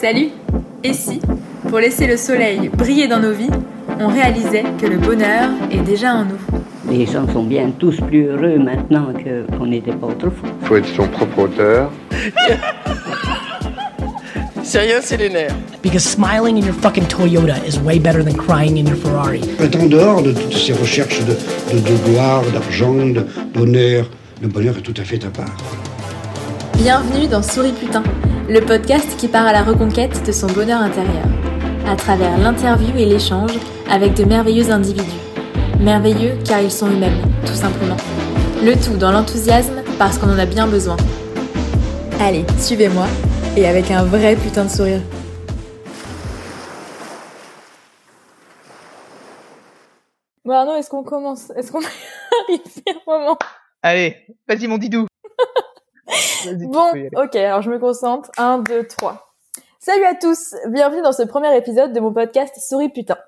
Salut Et si, pour laisser le soleil briller dans nos vies, on réalisait que le bonheur est déjà en nous? Les gens sont bien tous plus heureux maintenant que- qu'on n'était pas autrefois. faut être son propre auteur. C'est rien, c'est les nerfs. Because smiling in your fucking Toyota is way better than crying in your Ferrari. est en dehors de toutes ces recherches de, de- de gloire, d'argent, de- d'honneur. Le bonheur est tout à fait à part. Bienvenue dans Souris Putain, le podcast qui part à la reconquête de son bonheur intérieur, à travers l'interview et l'échange avec de merveilleux individus. Merveilleux car ils sont eux-mêmes, tout simplement. Le tout dans l'enthousiasme parce qu'on en a bien besoin. Allez, suivez-moi, et avec un vrai putain de sourire. Bon Arnaud, est-ce qu'on commence? Est-ce qu'on arrive à un moment? Allez, vas-y mon didou. Bon, ok, alors je me concentre. 1, 2, 3. Salut à tous, bienvenue dans ce premier épisode de mon podcast Souris Putain.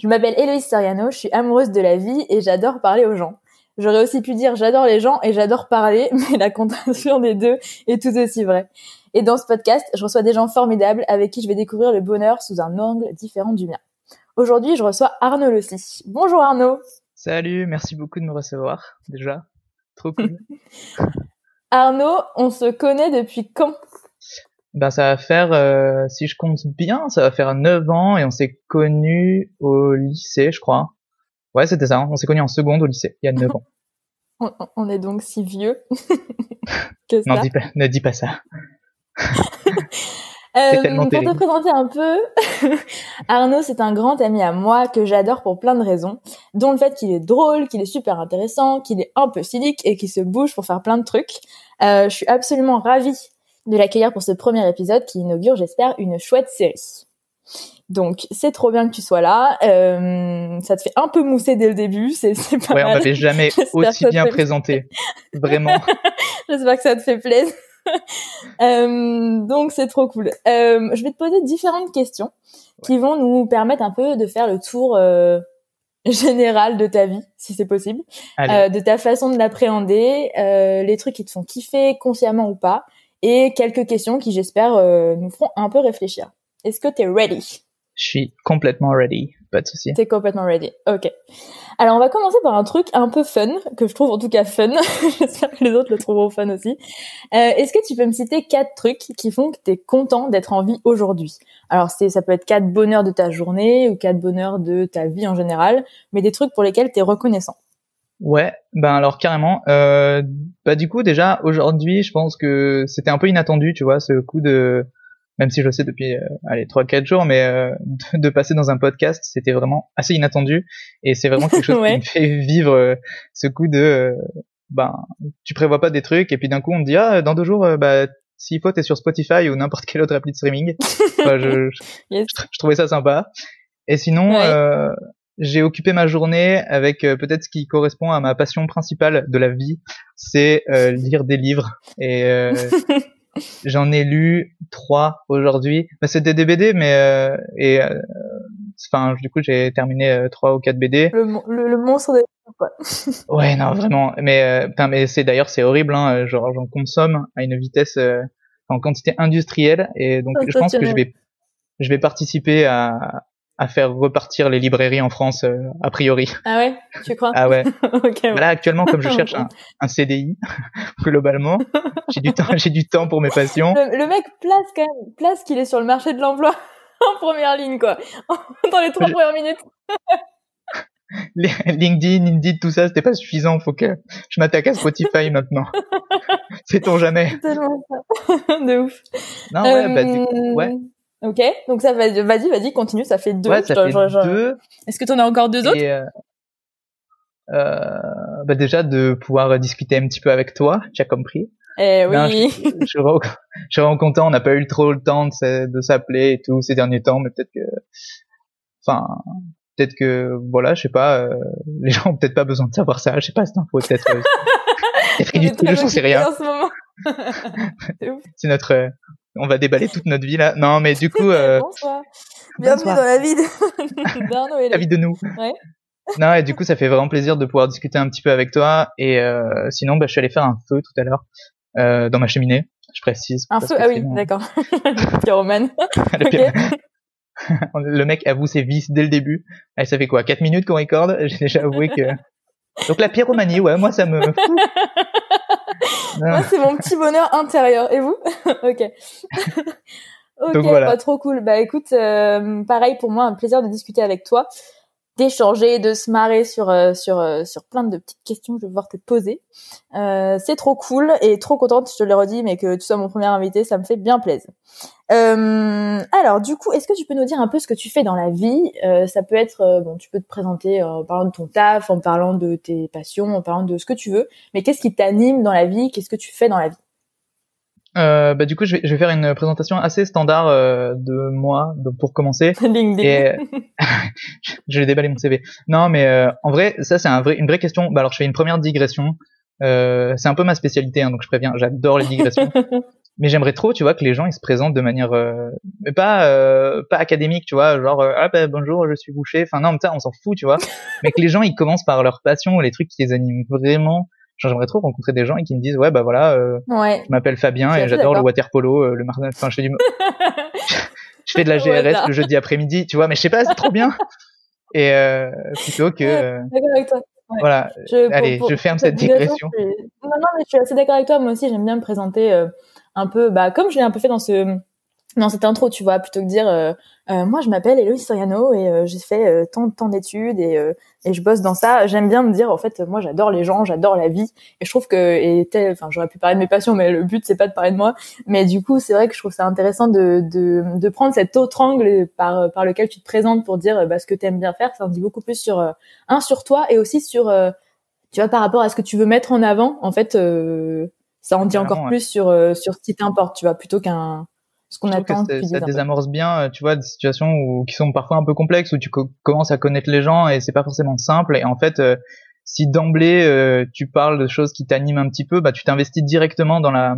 Je m'appelle Héloïse Soriano, je suis amoureuse de la vie et j'adore parler aux gens. J'aurais aussi pu dire j'adore les gens et j'adore parler, mais la contraction des deux est tout aussi vraie. Et dans ce podcast, je reçois des gens formidables avec qui je vais découvrir le bonheur sous un angle différent du mien. Aujourd'hui, je reçois Arnaud Lossy. Bonjour Arnaud. Salut, merci beaucoup de me recevoir, déjà. Trop cool. Arnaud, on se connaît depuis quand? Ben, ça va faire, euh, si je compte bien, ça va faire 9 ans et on s'est connus au lycée, je crois. Ouais, c'était ça, hein. on s'est connus en seconde au lycée, il y a 9 ans. on, on est donc si vieux que ça? Non, dis pas, ne dis pas ça. Euh, pour te présenter un peu, Arnaud, c'est un grand ami à moi que j'adore pour plein de raisons, dont le fait qu'il est drôle, qu'il est super intéressant, qu'il est un peu cynique et qu'il se bouge pour faire plein de trucs. Euh, je suis absolument ravie de l'accueillir pour ce premier épisode qui inaugure, j'espère, une chouette série. Donc, c'est trop bien que tu sois là. Euh, ça te fait un peu mousser dès le début, c'est pas Ouais, on m'avait jamais aussi bien fait- présenté. Vraiment. J'espère que ça te fait plaisir. Euh, donc c'est trop cool. Euh, je vais te poser différentes questions qui vont nous permettre un peu de faire le tour euh, général de ta vie, si c'est possible, de ta façon de l'appréhender, les trucs qui te font kiffer consciemment ou pas, et quelques questions qui j'espère nous feront un peu réfléchir. Est-ce que t'es ready? Je suis complètement ready, pas de souci. T'es complètement ready. Ok. Alors on va commencer par un truc un peu fun, que je trouve en tout cas fun. J'espère que les autres le trouveront fun aussi. Euh, Est-ce que tu peux me citer quatre trucs qui font que t'es content d'être en vie aujourd'hui? Alors c'est, ça peut être quatre bonheurs de ta journée ou quatre bonheurs de ta vie en général, mais des trucs pour lesquels t'es reconnaissant. Ouais, ben alors carrément. Euh, bah du coup déjà aujourd'hui, je pense que c'était un peu inattendu, tu vois, ce coup de, même si je le sais depuis, euh, allez trois quatre jours, mais euh, de, de passer dans un podcast, c'était vraiment assez inattendu et c'est vraiment quelque chose Ouais. qui me fait vivre euh, ce coup de, euh, ben tu prévois pas des trucs et puis d'un coup on te dit ah dans deux jours, euh, bah s'il faut t'es sur Spotify ou n'importe quelle autre appli de streaming. Enfin, je, je, Yes. je trouvais ça sympa. Et sinon, Ouais. euh, j'ai occupé ma journée avec euh, peut-être ce qui correspond à ma passion principale de la vie, c'est euh, lire des livres. Et euh, j'en ai lu trois aujourd'hui. Bah, C'était des BD, mais euh, et euh, enfin du coup j'ai terminé euh, trois ou quatre BD. Le, le, le monstre de quoi. Ouais, non, vraiment. Mais, euh, mais c'est d'ailleurs c'est horrible. Hein, genre j'en consomme à une vitesse euh, en quantité industrielle et donc je pense que je vais je vais participer à à faire repartir les librairies en France euh, a priori. Ah ouais, tu crois? Ah ouais. Ok. ouais. Là actuellement comme je cherche un, un CDI globalement, j'ai du temps j'ai du temps pour mes passions. Le, le mec place quand même, place qu'il est sur le marché de l'emploi en première ligne quoi, dans les trois Je- premières minutes. LinkedIn, Indeed, tout ça, c'était pas suffisant. Faut que je m'attaque à Spotify maintenant. Sait-on jamais Tellement ça. de ouf. Non ouais, bah, du coup, Euh, ouais. Ok, donc ça va, vas-y, vas-y, continue, ça fait deux. ouais, ça Je- fait je- je- deux. Est-ce que t'en as encore deux autres euh, euh, bah déjà de pouvoir discuter un petit peu avec toi, tu as compris. Eh oui. je, je, suis vraiment- je content, on n'a pas eu trop le temps de, s'appeler et tout ces derniers temps, mais peut-être que, enfin, peut-être que, voilà, je sais pas, euh, les gens ont peut-être pas besoin de savoir ça, je sais pas cette info, peut-être, euh, peut-être On est ridicule, j'en sais rien. En. C'est. C'est notre, on va déballer toute notre vie là. Non, mais du coup, euh, Bonsoir. Bienvenue bonsoir. dans la vie de- d'Arnaud et la vie de nous. Ouais. Non, et du coup, ça fait vraiment plaisir de pouvoir discuter un petit peu avec toi. Et euh, sinon, bah, je suis allé faire un feu tout à l'heure euh, dans ma cheminée. Je précise. Un feu Ah oui, sinon- d'accord. Pyromane. Le mec avoue ses vices dès le début. Et ça fait quoi 4 minutes qu'on recorde? J'ai déjà avoué que. Donc la pyromanie, ouais, moi ça me. fout. Moi, c'est mon petit bonheur intérieur. Et vous? Ok. ok, Donc voilà. bah, trop cool. Bah écoute, euh, pareil pour moi, un plaisir de discuter avec toi, d'échanger, de se marrer sur euh, sur euh, sur plein de petites questions que je vais pouvoir te poser. Euh, c'est trop cool et trop contente, je te le redis, mais que tu sois mon premier invité, ça me fait bien plaisir. Euh, alors du coup, est-ce que tu peux nous dire un peu ce que tu fais dans la vie? Euh, Ça peut être, euh, bon, tu peux te présenter en parlant de ton taf, en parlant de tes passions, en parlant de ce que tu veux. Mais qu'est-ce qui t'anime dans la vie? Qu'est-ce que tu fais dans la vie? Bah, du coup, je vais, je vais faire une présentation assez standard de moi donc, pour commencer. LinkedIn. Je vais déballer mon CV. Non, mais en vrai, ça c'est un vrai, une vraie question. Bah, alors, je fais une première digression. C'est un peu ma spécialité, hein, donc je préviens. J'adore les digressions. mais j'aimerais trop, tu vois, que les gens ils se présentent de manière, euh, mais pas euh, pas académique, tu vois, genre euh, ah bah, bonjour, je suis boucher. Enfin non, mais ça, on s'en fout, tu vois. mais que les gens ils commencent par leur passion, les trucs qui les animent vraiment. J'aimerais trop rencontrer des gens et qui me disent ouais bah voilà. euh, Ouais. je m'appelle Fabien et j'adore le water polo, euh, le martin. Enfin, je fais du, je fais de la GRS le jeudi après-midi, tu vois. Mais je sais pas, c'est trop bien. Et euh, plutôt que. Ouais. voilà. Je, Allez, je ferme cette digression. je Non, non, mais je suis assez d'accord avec toi. Moi aussi, j'aime bien me présenter euh, un peu, bah, comme je l'ai un peu fait dans ce, dans cette intro, tu vois, plutôt que dire, euh, euh, moi, je m'appelle Héloïse Soriano et euh, j'ai fait euh, tant, tant d'études et, euh, et je bosse dans ça. J'aime bien me dire, en fait, moi, j'adore les gens, j'adore la vie et je trouve que, et enfin, j'aurais pu parler de mes passions, mais le but, c'est pas de parler de moi. Mais du coup, c'est vrai que je trouve ça intéressant de, de, de prendre cet autre angle par, par lequel tu te présentes pour dire, bah, ce que t'aimes bien faire. Ça en dit beaucoup plus sur, euh, un, sur toi et aussi sur, tu vois, par rapport à ce que tu veux mettre en avant, en fait, ça en dit encore ouais. plus sur euh, sur ce qui t'importe, tu vois, plutôt qu'un ce qu'on attend. que ça désamorce bien, euh, tu vois, des situations où, qui sont parfois un peu complexes, où tu co- commences à connaître les gens et c'est pas forcément simple. Et en fait, euh, si d'emblée euh, tu parles de choses qui t'animent un petit peu, bah tu t'investis directement dans la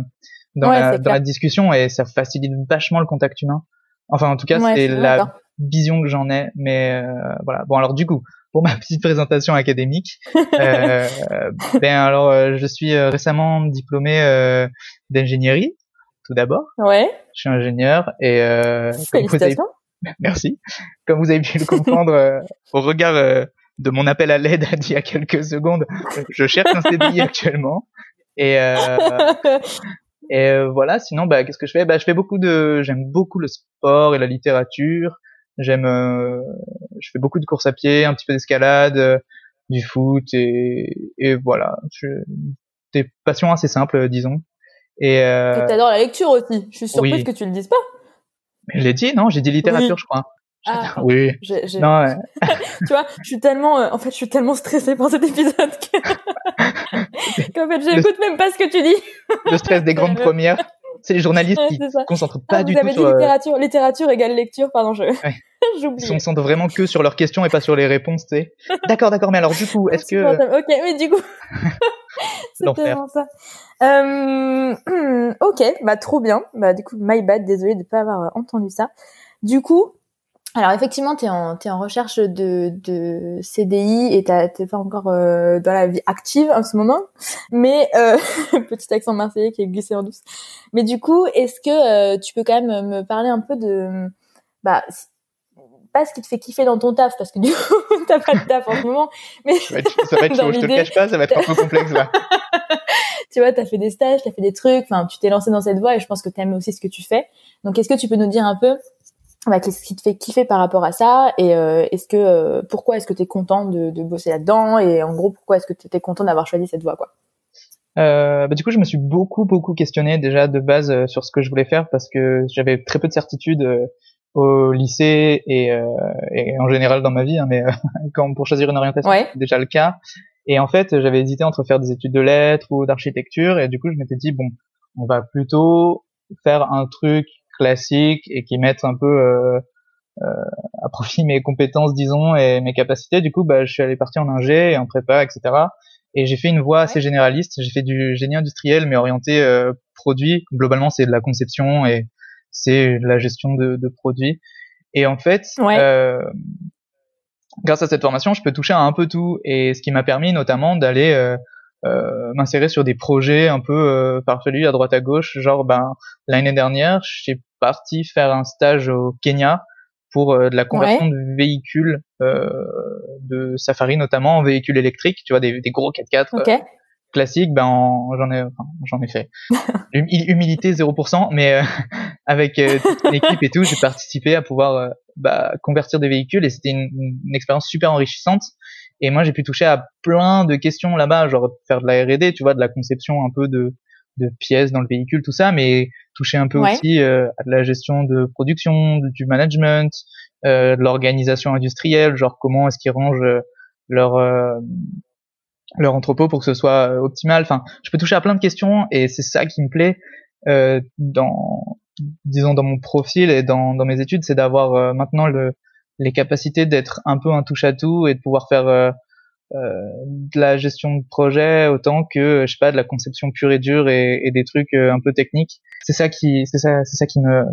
dans, Ouais, la, dans la discussion et ça facilite vachement le contact humain. Enfin, en tout cas, Ouais, c'est la d'accord. vision que j'en ai. Mais euh, voilà. Bon, alors du coup, pour ma petite présentation académique, euh, ben alors euh, je suis euh, récemment diplômé euh, d'ingénierie, tout d'abord. Ouais, Je suis ingénieur et euh, comme vous avez félicitations. Merci. Comme vous avez pu le comprendre euh, au regard de mon appel à l'aide d'il y a quelques secondes, je cherche un CDI actuellement. Et, euh, et voilà, sinon, bah, qu'est-ce que je fais? Bah, Je fais beaucoup de... J'aime beaucoup le sport et la littérature. J'aime... euh, je fais beaucoup de courses à pied, un petit peu d'escalade, euh, du foot et, et voilà. Je... Des passions assez simples, disons. Et euh, t'adores la lecture aussi. Je suis surprise oui. que tu le dises pas. je l'ai dit, non J'ai dit littérature, Oui. je crois. Ah, Oui. j'ai- j'ai- Non, ouais. tu vois, je suis tellement, euh, en fait, je suis tellement stressée par cet épisode que, qu'en fait, j'écoute même pas ce que tu dis. le stress des grandes premières. C'est les journalistes qui se concentrent Ah, pas du tout avez dit sur, euh, littérature, littérature égale lecture, pardon, je, ils j'oublie. se concentrent vraiment que sur leurs questions et pas sur les réponses, tu sais. D'accord, d'accord, mais alors du coup, est-ce que Ok, mais du coup, c'est tellement ça. Euh, ok, bah trop bien. Bah du coup, my bad, désolée de pas avoir entendu ça. Du coup, alors effectivement, t'es en t'es en recherche de de CDI et t'es pas encore euh, dans la vie active en ce moment, mais euh, petit accent marseillais qui est glissé en douce. Mais du coup, est-ce que euh, tu peux quand même me parler un peu de bah pas ce qui te fait kiffer dans ton taf parce que du coup t'as pas de taf en ce moment, mais ça va être, ça va être Dans chaud, je te le cache pas, ça va être un peu complexe là. tu vois, t'as fait des stages, t'as fait des trucs, enfin, tu t'es lancé dans cette voie et je pense que t'aimes aussi ce que tu fais. Donc, est-ce que tu peux nous dire un peu, bah, qu'est-ce qui te fait kiffer par rapport à ça et euh, est-ce que, euh, pourquoi est-ce que t'es content de, de bosser là-dedans et en gros, pourquoi est-ce que t'étais content d'avoir choisi cette voie, quoi? Euh, bah, du coup, je me suis beaucoup, beaucoup questionné déjà de base sur ce que je voulais faire parce que j'avais très peu de certitude au lycée et, et en général dans ma vie, hein, mais quand pour choisir une orientation, Ouais. c'est déjà le cas. Et en fait, j'avais hésité entre faire des études de lettres ou d'architecture et du coup, je m'étais dit bon, on va plutôt faire un truc classique et qui mette un peu euh, euh, à profit mes compétences, disons, et mes capacités. Du coup, bah, je suis allé partir en ingé et en prépa, etc. Et j'ai fait une voie assez généraliste. J'ai fait du génie industriel, mais orienté euh, produit. Globalement, c'est de la conception et c'est de la gestion de, de produits. Et en fait, Ouais. euh, grâce à cette formation, je peux toucher à un peu tout. Et ce qui m'a permis notamment d'aller euh, euh, m'insérer sur des projets un peu euh, farfelus à droite à gauche. Genre, ben l'année dernière, j'ai parti faire un stage au Kenya pour euh, de la conversion de véhicules euh, de safari notamment en véhicules électriques, tu vois des, des gros 4x4 Ok. euh, classiques. Ben en- j'en ai enfin, j'en ai fait. Hum- Humilité 0%, mais euh, avec euh, toute une équipe et tout, j'ai participé à pouvoir euh, bah, convertir des véhicules et c'était une, une expérience super enrichissante. Et moi, j'ai pu toucher à plein de questions là-bas, genre faire de la R&D, tu vois, de la conception un peu de, de pièces dans le véhicule, tout ça, mais toucher un peu Ouais. aussi euh, à de la gestion de production, du management, euh, de l'organisation industrielle, genre comment est-ce qu'ils rangent euh, leur euh, leur entrepôt pour que ce soit euh, optimal. Enfin, je peux toucher à plein de questions et c'est ça qui me plaît euh, dans disons dans mon profil et dans, dans mes études, c'est d'avoir euh, maintenant le, les capacités d'être un peu un touche à tout et de pouvoir faire de la gestion de projet autant que je sais pas de la conception pure et dure et, et des trucs euh, un peu techniques. C'est ça qui c'est ça c'est ça qui me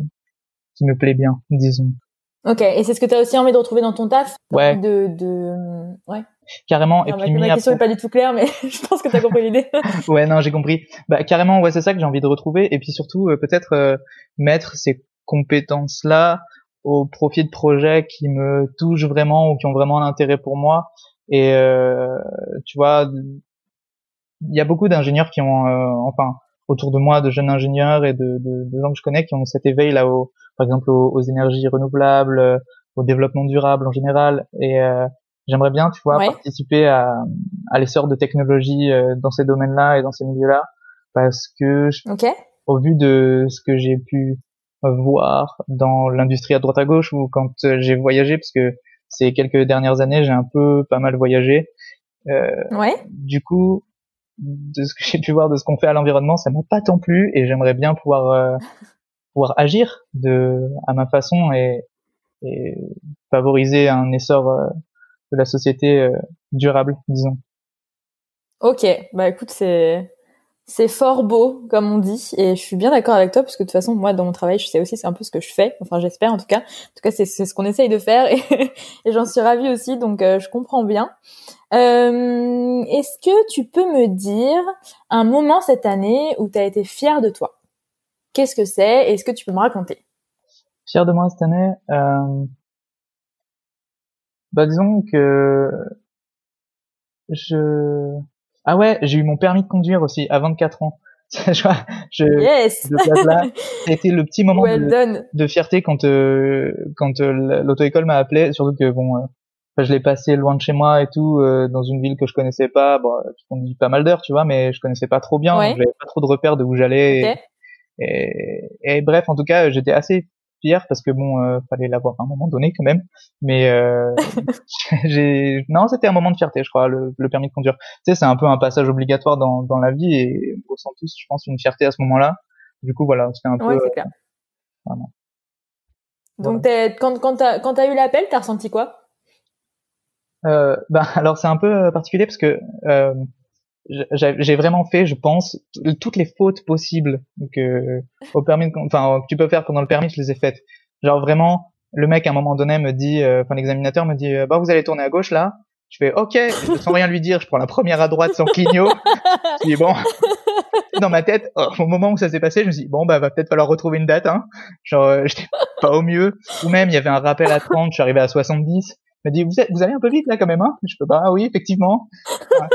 qui me plaît bien, disons. Ok. Et c'est ce que tu as aussi envie de retrouver dans ton taf? Ouais. De, de... Ouais. Carrément. Et Alors, puis ma, question est pas du tout claire, mais je pense que tu as compris l'idée. ouais, non, j'ai compris. Bah carrément, ouais, c'est ça que j'ai envie de retrouver. Et puis surtout, euh, peut-être euh, mettre ces compétences-là au profit de projets qui me touchent vraiment ou qui ont vraiment un intérêt pour moi. Et euh, tu vois, il y a beaucoup d'ingénieurs qui ont, euh, enfin, autour de moi, de jeunes ingénieurs et de, de, de gens que je connais qui ont cet éveil là, au, par exemple, aux, aux énergies renouvelables, euh, au développement durable en général. Et euh, j'aimerais bien, tu vois, Ouais. participer à, à l'essor de technologies euh, dans ces domaines-là et dans ces milieux-là, parce que je- au vu de ce que j'ai pu voir dans l'industrie à droite à gauche ou quand j'ai voyagé, parce que ces quelques dernières années, j'ai un peu pas mal voyagé. Euh, Ouais. du coup, de ce que j'ai pu voir de ce qu'on fait à l'environnement, ça m'a pas tant plu et j'aimerais bien pouvoir euh, pouvoir agir de à ma façon et, et favoriser un essor euh, de la société euh, durable, disons. Ok. Bah écoute, c'est c'est fort beau, comme on dit, et je suis bien d'accord avec toi, parce que de toute façon, moi, dans mon travail, je sais aussi, c'est un peu ce que je fais. Enfin, j'espère en tout cas. En tout cas, c'est ce qu'on essaye de faire, et, j'en suis ravie aussi, donc euh, je comprends bien. Euh, Est-ce que tu peux me dire un moment cette année où tu as été fier de toi? Qu'est-ce que c'est? Est-ce que tu peux me raconter? Fier de moi cette année. Euh... Bah disons que je ah ouais j'ai eu mon permis de conduire aussi à 24 ans. je je Yes été le petit moment Well de, fierté quand euh, quand euh, l'auto-école m'a appelé, surtout que bon, euh, je l'ai passé loin de chez moi et tout, euh, dans une ville que je connaissais pas. Bon, je conduis pas mal d'heures, tu vois, mais je connaissais pas trop bien, Ouais. j'avais pas trop de repères de où j'allais. et, et bref, en tout cas, j'étais assez parce que bon, euh, fallait l'avoir à un moment donné quand même. Mais euh, j'ai, non, c'était un moment de fierté, je crois, le, le permis de conduire. Tu sais, c'est un peu un passage obligatoire dans, dans la vie et on ressent tous, je pense, une fierté à ce moment-là. Du coup, voilà, c'était un Ouais, peu. clair. Donc, quand, quand t'as quand t'as eu l'appel, t'as ressenti quoi? Euh, bah, alors c'est un peu euh, particulier parce que euh, j'ai vraiment fait, je pense, toutes les fautes possibles que au permis, enfin que tu peux faire pendant le permis, je les ai faites. Genre vraiment, le mec à un moment donné me dit, euh, enfin l'examinateur me dit, euh, bah vous allez tourner à gauche là. Je fais ok, sans rien lui dire, je prends la première à droite sans clignot. je dis bon. Dans ma tête, au moment où ça s'est passé, je me dit, bon bah va peut-être falloir retrouver une date, hein. Genre euh, j'étais pas au mieux. Ou même il y avait un rappel à 30, je suis arrivé à 70 m'a dit vous, êtes, vous allez un peu vite là quand même hein. Je peux pas ah oui effectivement. Ouais.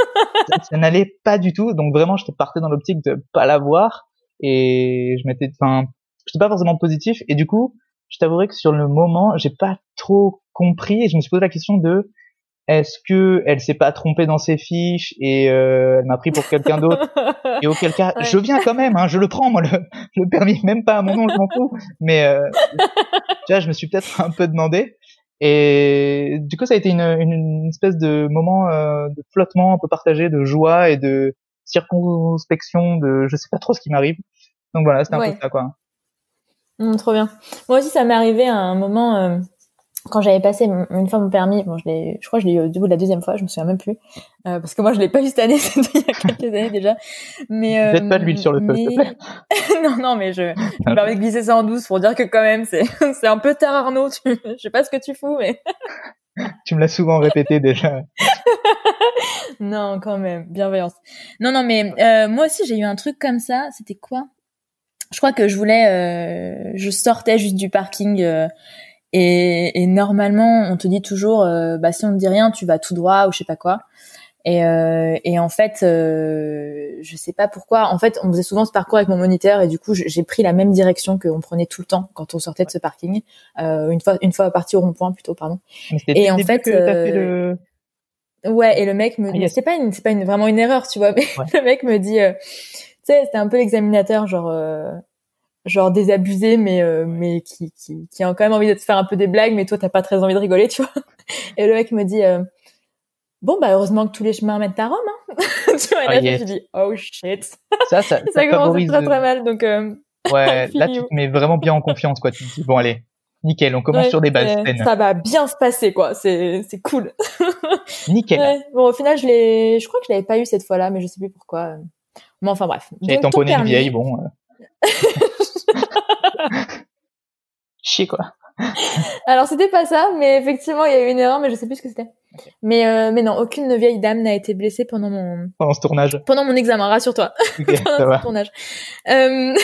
ça, ça n'allait pas du tout. Donc vraiment je partais dans l'optique de pas l'avoir et je m'étais enfin j'étais pas forcément positif. Et du coup je t'avouerai que sur le moment j'ai pas trop compris. Et je me suis posé la question de est-ce que elle s'est pas trompée dans ses fiches et euh, elle m'a pris pour quelqu'un d'autre? Et auquel cas Ouais. je viens quand même hein, je le prends moi le, le permis. Même pas à mon nom je m'en fous. Mais euh, tu vois je me suis peut-être un peu demandé et du coup ça a été une, une, espèce de moment euh, de flottement un peu partagé de joie et de circonspection de je sais pas trop ce qui m'arrive donc voilà c'était un Ouais. peu ça quoi Hum, trop bien. Moi aussi, ça m'est arrivé à un moment euh, quand j'avais passé une fois mon permis. Bon, je l'ai, je crois que je l'ai eu au début de la deuxième fois. Je me souviens même plus euh, parce que moi, je l'ai pas eu cette année. C'était il y a quelques années déjà. Mais euh, Jette pas de l'huile sur le feu, s'il te mais- non, non, mais je, je me permets de glisser ça en douce pour dire que quand même, c'est, c'est un peu tard, Arnaud. Tu, je sais pas ce que tu fous, mais tu me l'as souvent répété déjà non, quand même, bienveillance. Non, non, mais euh, moi aussi j'ai eu un truc comme ça. C'était quoi? Je crois que je voulais, euh, je sortais juste du parking euh, et, et, normalement on te dit toujours, euh, bah si on ne dit rien, tu vas tout droit ou je sais pas quoi. Et, euh, et en fait, euh, je sais pas pourquoi. En fait, on faisait souvent ce parcours avec mon moniteur et du coup, j'ai pris la même direction qu'on prenait tout le temps quand on sortait de ce parking. Euh, une fois, une fois parti au rond-point plutôt, pardon. Et en fait, fait le... Ouais, et le mec me, ah, c'est pas une, c'est pas une, vraiment une erreur, tu vois, mais le mec me dit, euh, tu sais, c'était un peu l'examinateur, genre, euh, genre désabusé, mais euh, mais qui, qui qui a quand même envie de te faire un peu des blagues, mais toi t'as pas très envie de rigoler, tu vois. Et le mec me dit, euh, bon bah heureusement que tous les chemins mènent à Rome, hein. tu vois, et là oh, yes. je dis, oh shit. Ça, ça, commence très très mal, donc. Euh, ouais, là tu te mets vraiment bien en confiance, quoi. Tu te dis, bon allez, Nickel, on commence ouais, sur des bases. Ça va bien se passer, quoi. C'est, c'est cool. Nickel. Ouais. Bon, au final, je l'ai, je crois que je l'avais pas eu cette fois-là, mais je sais plus pourquoi. Mais enfin, bref. J'ai tamponné une vieille, bon. Chier, quoi. Alors, c'était pas ça, mais effectivement, il y a eu une erreur, mais je sais plus ce que c'était. Okay. Mais euh, mais non, aucune vieille dame n'a été blessée pendant mon pendant ce tournage. Pendant mon examen, rassure-toi. Okay, pendant ce tournage. Euh...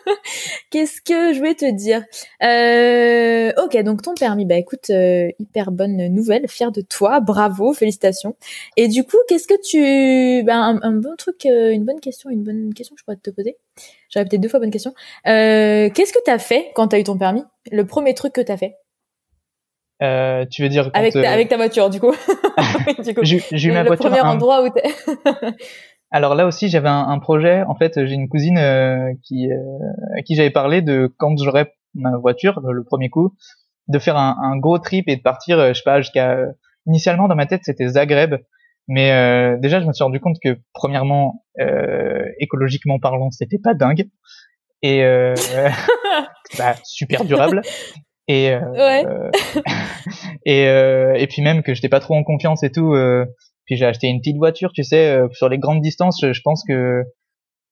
Qu'est-ce que je vais te dire? Euh... Ok, donc ton permis, bah écoute, euh, hyper bonne nouvelle, fière de toi, bravo, félicitations. Et du coup, qu'est-ce que tu, bah, un, un, bon truc, euh, une bonne question, une bonne question que je pourrais te poser? J'avais peut-être deux fois bonne question. Euh, qu'est-ce que t'as fait quand t'as eu ton permis? Le premier truc que t'as fait? Euh, tu veux dire avec ta, euh... avec ta voiture du coup. j'ai eu ma le voiture. Le premier un... endroit où t'es. Alors là aussi j'avais un, un, projet. En fait j'ai une cousine euh, qui à qui j'avais parlé de quand j'aurais ma voiture le, le, premier coup de faire un, un, gros trip et de partir je sais pas jusqu'à initialement dans ma tête c'était Zagreb mais euh, déjà je me suis rendu compte que premièrement euh, écologiquement parlant c'était pas dingue. Et euh, bah, super durable. Et euh, ouais. et euh, et puis même que j'étais pas trop en confiance et tout euh, puis j'ai acheté une petite voiture tu sais euh, sur les grandes distances je, je pense que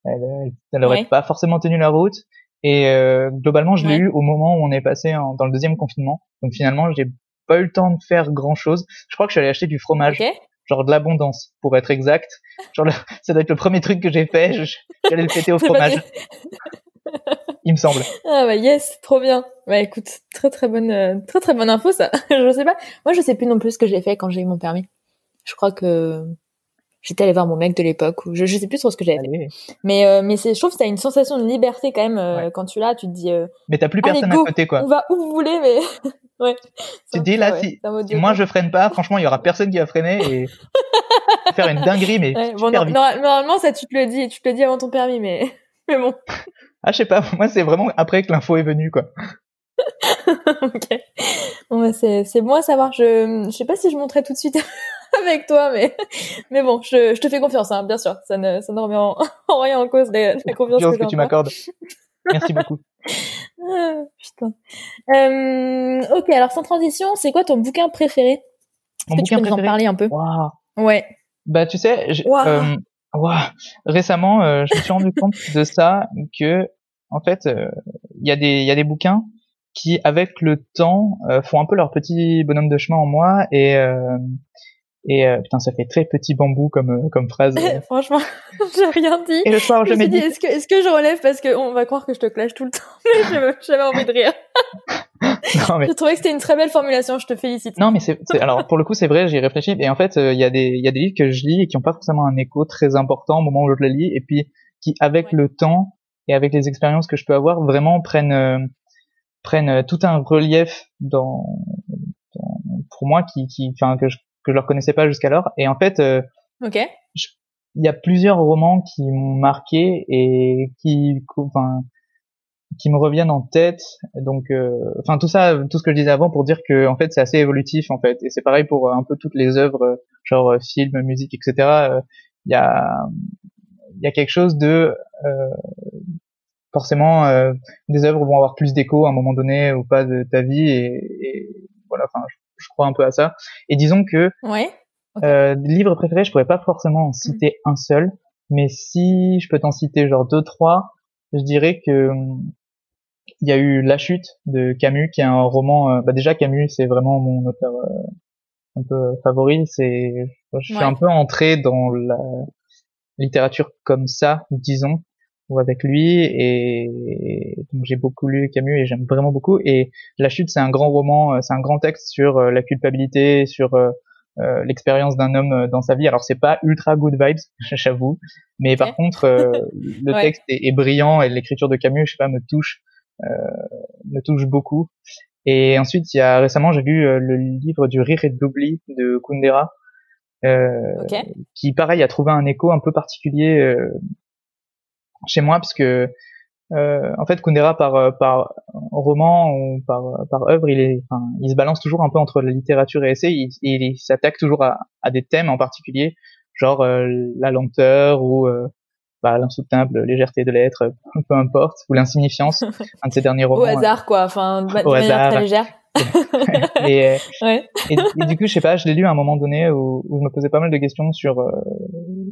elle, elle aurait Ouais. pas forcément tenu la route. Et euh, globalement je l'ai eu au moment où on est passé en- dans le deuxième confinement. Donc finalement j'ai pas eu le temps de faire grand chose je crois que je suis allé acheter du fromage. Genre de l'abondance pour être exact genre le- ça doit être le premier truc que j'ai fait j'allais le fêter au fromage il me semble Ah bah yes, trop bien. Bah écoute, très très bonne, euh, très très bonne info ça. je sais pas. Moi je sais plus non plus ce que j'ai fait quand j'ai eu mon permis. Je crois que j'étais allée voir mon mec de l'époque ou je, je sais plus trop ce que j'avais fait. Mais euh, mais c'est, je trouve que t'as une sensation de liberté quand même euh, Ouais. quand tu l'as. Tu te dis, euh, mais t'as plus personne go. à côté quoi on va où vous voulez, mais ouais. tu dis là si, si moi je freine pas franchement il y aura personne qui va freiner et faire une dinguerie mais Ouais, bon, non, vite normalement ça tu te le dis, tu te le dis avant ton permis, mais mais bon. ah je sais pas moi c'est vraiment après que l'info est venue quoi ok. Bon, bah, c'est, c'est bon à savoir. Je, je sais pas si je monterai tout de suite avec toi, mais, mais bon, je, je te fais confiance, hein, bien sûr. Ça ne, ça ne remet en, en rien en cause la, la confiance que, que tu m'accordes merci beaucoup Ah, putain. Euh, ok, alors sans transition, c'est quoi ton bouquin préféré? Est-ce que tu peux nous en préféré? parler un peu? Waouh. Ouais. bah tu sais euh, waouh. récemment euh, je me suis rendu compte de ça que en fait euh, il y a des il y a des bouquins qui avec le temps euh, font un peu leur petit bonhomme de chemin en moi et euh, et euh, putain ça fait très petit bambou comme euh, comme phrase Franchement, j'ai rien dit. et le soir Je je me suis dit, est-ce que, est-ce que je relève parce qu'on va croire que je te clash tout le temps, mais j'avais- envie de rire. non mais J'ai trouvé que c'était une très belle formulation, je te félicite. non mais c'est alors pour le coup c'est vrai j'y ai réfléchi et en fait euh, il y a des il y a des livres que je lis et qui ont pas forcément un écho très important au moment où je les lis et puis qui avec Ouais. le temps et avec les expériences que je peux avoir vraiment prennent euh, prennent tout un relief dans, dans- pour moi qui qui enfin que je que je leur connaissais pas jusqu'alors. Et en fait euh, il y a plusieurs romans qui m'ont marqué et qui enfin qui me reviennent en tête. Donc euh, enfin tout ça tout ce que je disais avant pour dire que en fait c'est assez évolutif en fait. Et c'est pareil pour euh, un peu toutes les œuvres euh, genre euh, film musique etc il y a il y a quelque chose de euh, forcément euh, des œuvres vont avoir plus d'écho à un moment donné ou pas de ta vie et, et voilà enfin je, je crois un peu à ça et disons que Ouais. Ok. euh, livres préférés, je pourrais pas forcément en citer un seul, mais si je peux t'en citer genre deux trois, je dirais que hum, il y a eu La Chute de Camus, qui est un roman. euh, bah déjà Camus, c'est vraiment mon auteur euh, un peu favori. C'est, je suis Ouais. un peu entré dans la littérature comme ça, disons, ou avec lui, et donc j'ai beaucoup lu Camus et j'aime vraiment beaucoup. Et La Chute, c'est un grand roman, euh, c'est un grand texte sur euh, la culpabilité, sur euh, euh, l'expérience d'un homme dans sa vie. Alors c'est pas ultra good vibes, j'avoue, mais par contre euh, le Ouais. texte est, est brillant et l'écriture de Camus, je sais pas, me touche, euh, me touche beaucoup. Et ensuite, il y a récemment, j'ai lu le livre du rire et de l'oubli de Kundera, euh, Ok. qui pareil a trouvé un écho un peu particulier euh, chez moi parce que euh, en fait Kundera par euh, par roman ou par par œuvre il est enfin, il se balance toujours un peu entre la littérature et essai il, il, il s'attaque toujours à, à des thèmes en particulier genre euh, la lenteur ou euh, bah, l'insoutenable légèreté de l'être peu importe ou l'insignifiance un de ses derniers Au romans hasard, quoi. Enfin, de Au manière hasard. très légère. Et, euh, Ouais. et, et du coup, je sais pas, je l'ai lu à un moment donné où, où je me posais pas mal de questions sur euh,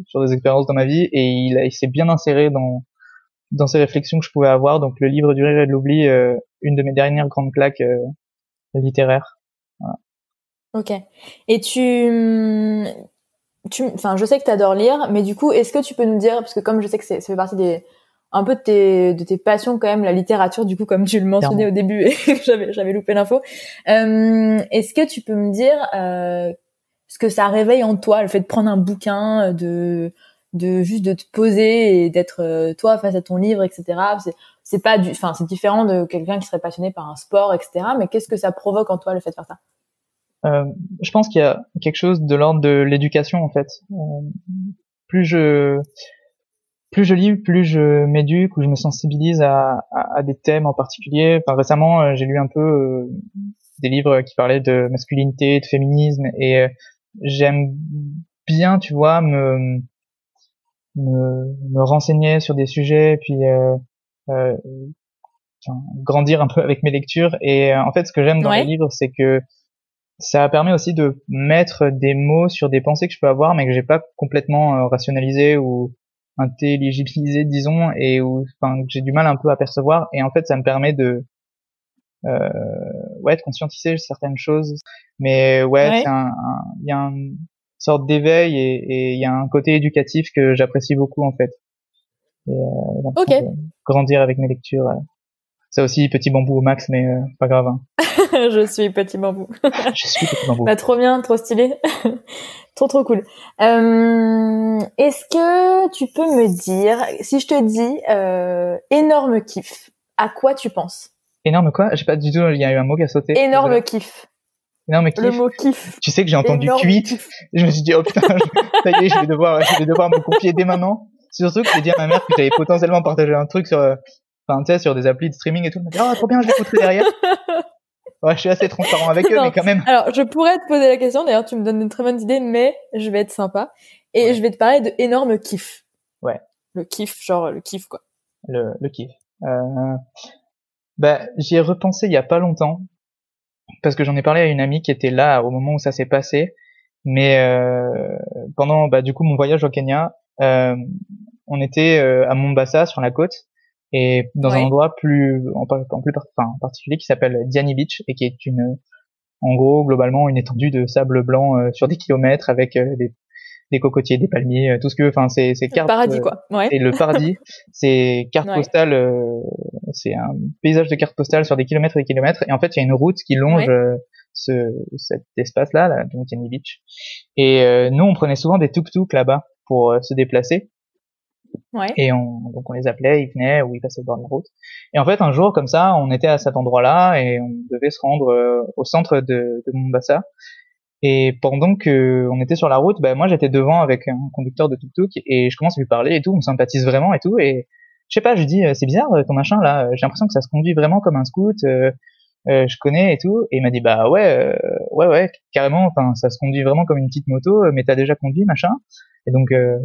sur des expériences dans ma vie et il, s'est bien inséré dans dans ces réflexions que je pouvais avoir. Donc le livre du rire et de l'oubli, euh, une de mes dernières grandes claques euh, littéraires. Ok. Et tu, tu, enfin, je sais que tu adores lire, mais du coup, est-ce que tu peux nous dire, parce que comme je sais que c'est- ça fait partie des, un peu de tes, de tes passions quand même, la littérature, du coup, comme tu le mentionnais au début et j'avais, j'avais loupé l'info. Euh, est-ce que tu peux me dire euh, ce que ça réveille en toi, le fait de prendre un bouquin, de, de juste de te poser et d'être euh, toi face à ton livre, etc. C'est, c'est pas du, enfin, c'est différent de quelqu'un qui serait passionné par un sport, etc. Mais qu'est-ce que ça provoque en toi le fait de faire ça? Euh, je pense qu'il y a quelque chose de l'ordre de l'éducation en fait. Euh, plus je plus je lis, plus je m'éduque ou je me sensibilise à, à, à des thèmes en particulier. Enfin, récemment, euh, j'ai lu un peu euh, des livres qui parlaient de masculinité, de féminisme, et euh, j'aime bien, tu vois, me, me me renseigner sur des sujets, puis euh, euh, grandir un peu avec mes lectures. Et en fait, ce que j'aime dans Ouais. les livres, c'est que ça permet aussi de mettre des mots sur des pensées que je peux avoir, mais que j'ai pas complètement rationalisées ou intelligibilisées, disons, et où, enfin, j'ai du mal un peu à percevoir. Et en fait, ça me permet de, euh, ouais, de conscientiser certaines choses. Mais ouais, Ouais. c'est un, un- il y a une sorte d'éveil et et il y a un côté éducatif que j'apprécie beaucoup en fait. Et, euh, Ok. grandir avec mes lectures. Ça aussi, petit bambou au max, mais euh, pas grave. hein. je suis petit bambou. Je suis petit bambou. Bah, trop bien, trop stylé. trop, trop cool. Euh, Est-ce que tu peux me dire, si je te dis euh, énorme kiff, à quoi tu penses? Énorme quoi? J'ai pas du tout. Il y a eu un mot qui a sauté. Énorme kiff. Énorme kiff. Le mot kiff. Tu sais que j'ai entendu cuite. Je me suis dit oh putain, je- ça y est, je vais devoir, je vais devoir me confier dès maintenant. Surtout que j'ai dit à ma mère que j'avais potentiellement partagé un truc sur, euh, enfin tu sais, sur des applis de streaming et tout. Elle m'a dit oh trop bien, je l'écouterai derrière. Ouais, je suis assez transparent avec eux, Non. mais quand même. Alors, je pourrais te poser la question, d'ailleurs, tu me donnes une très bonne idée, mais je vais être sympa. Et Ouais. je vais te parler de énorme kiff. Ouais. Le kiff, genre le kiff, quoi. le, le kiff. Euh, bah, j'y ai repensé il y a pas longtemps parce que j'en ai parlé à une amie qui était là au moment où ça s'est passé. Mais euh, pendant bah, du coup mon voyage au Kenya, euh, on était euh, à Mombasa sur la côte et dans un endroit plus en, plus enfin, en particulier qui s'appelle Diani Beach et qui est une en gros globalement une étendue de sable blanc euh, sur des kilomètres avec euh, des, des cocotiers, des palmiers, euh, tout ce que enfin c'est c'est Le carte paradis, euh, quoi. Ouais. c'est le paradis. C'est carte Ouais. postale, euh, c'est un paysage de carte postale sur des kilomètres et des kilomètres. Et en fait, il y a une route qui longe euh, ce, cet espace-là, là, donc Kenny Beach. Et euh, nous, on prenait souvent des tuk-tuk là-bas pour se déplacer. Et on, donc on les appelait, ils venaient ou ils passaient au bord de la route. Et en fait, un jour, comme ça, on était à cet endroit-là et on devait se rendre euh, au centre de, de Mombasa. Et pendant que on était sur la route, bah, moi j'étais devant avec un conducteur de tuk-tuk et je commence à lui parler et tout, on sympathise vraiment et tout. Et je sais pas, je lui dis euh, c'est bizarre euh, ton machin là, j'ai l'impression que ça se conduit vraiment comme un scoot. euh, euh, je connais et tout. Et il m'a dit bah ouais, euh, ouais ouais, carrément. Enfin, ça se conduit vraiment comme une petite moto, mais t'as déjà conduit machin. Et donc euh,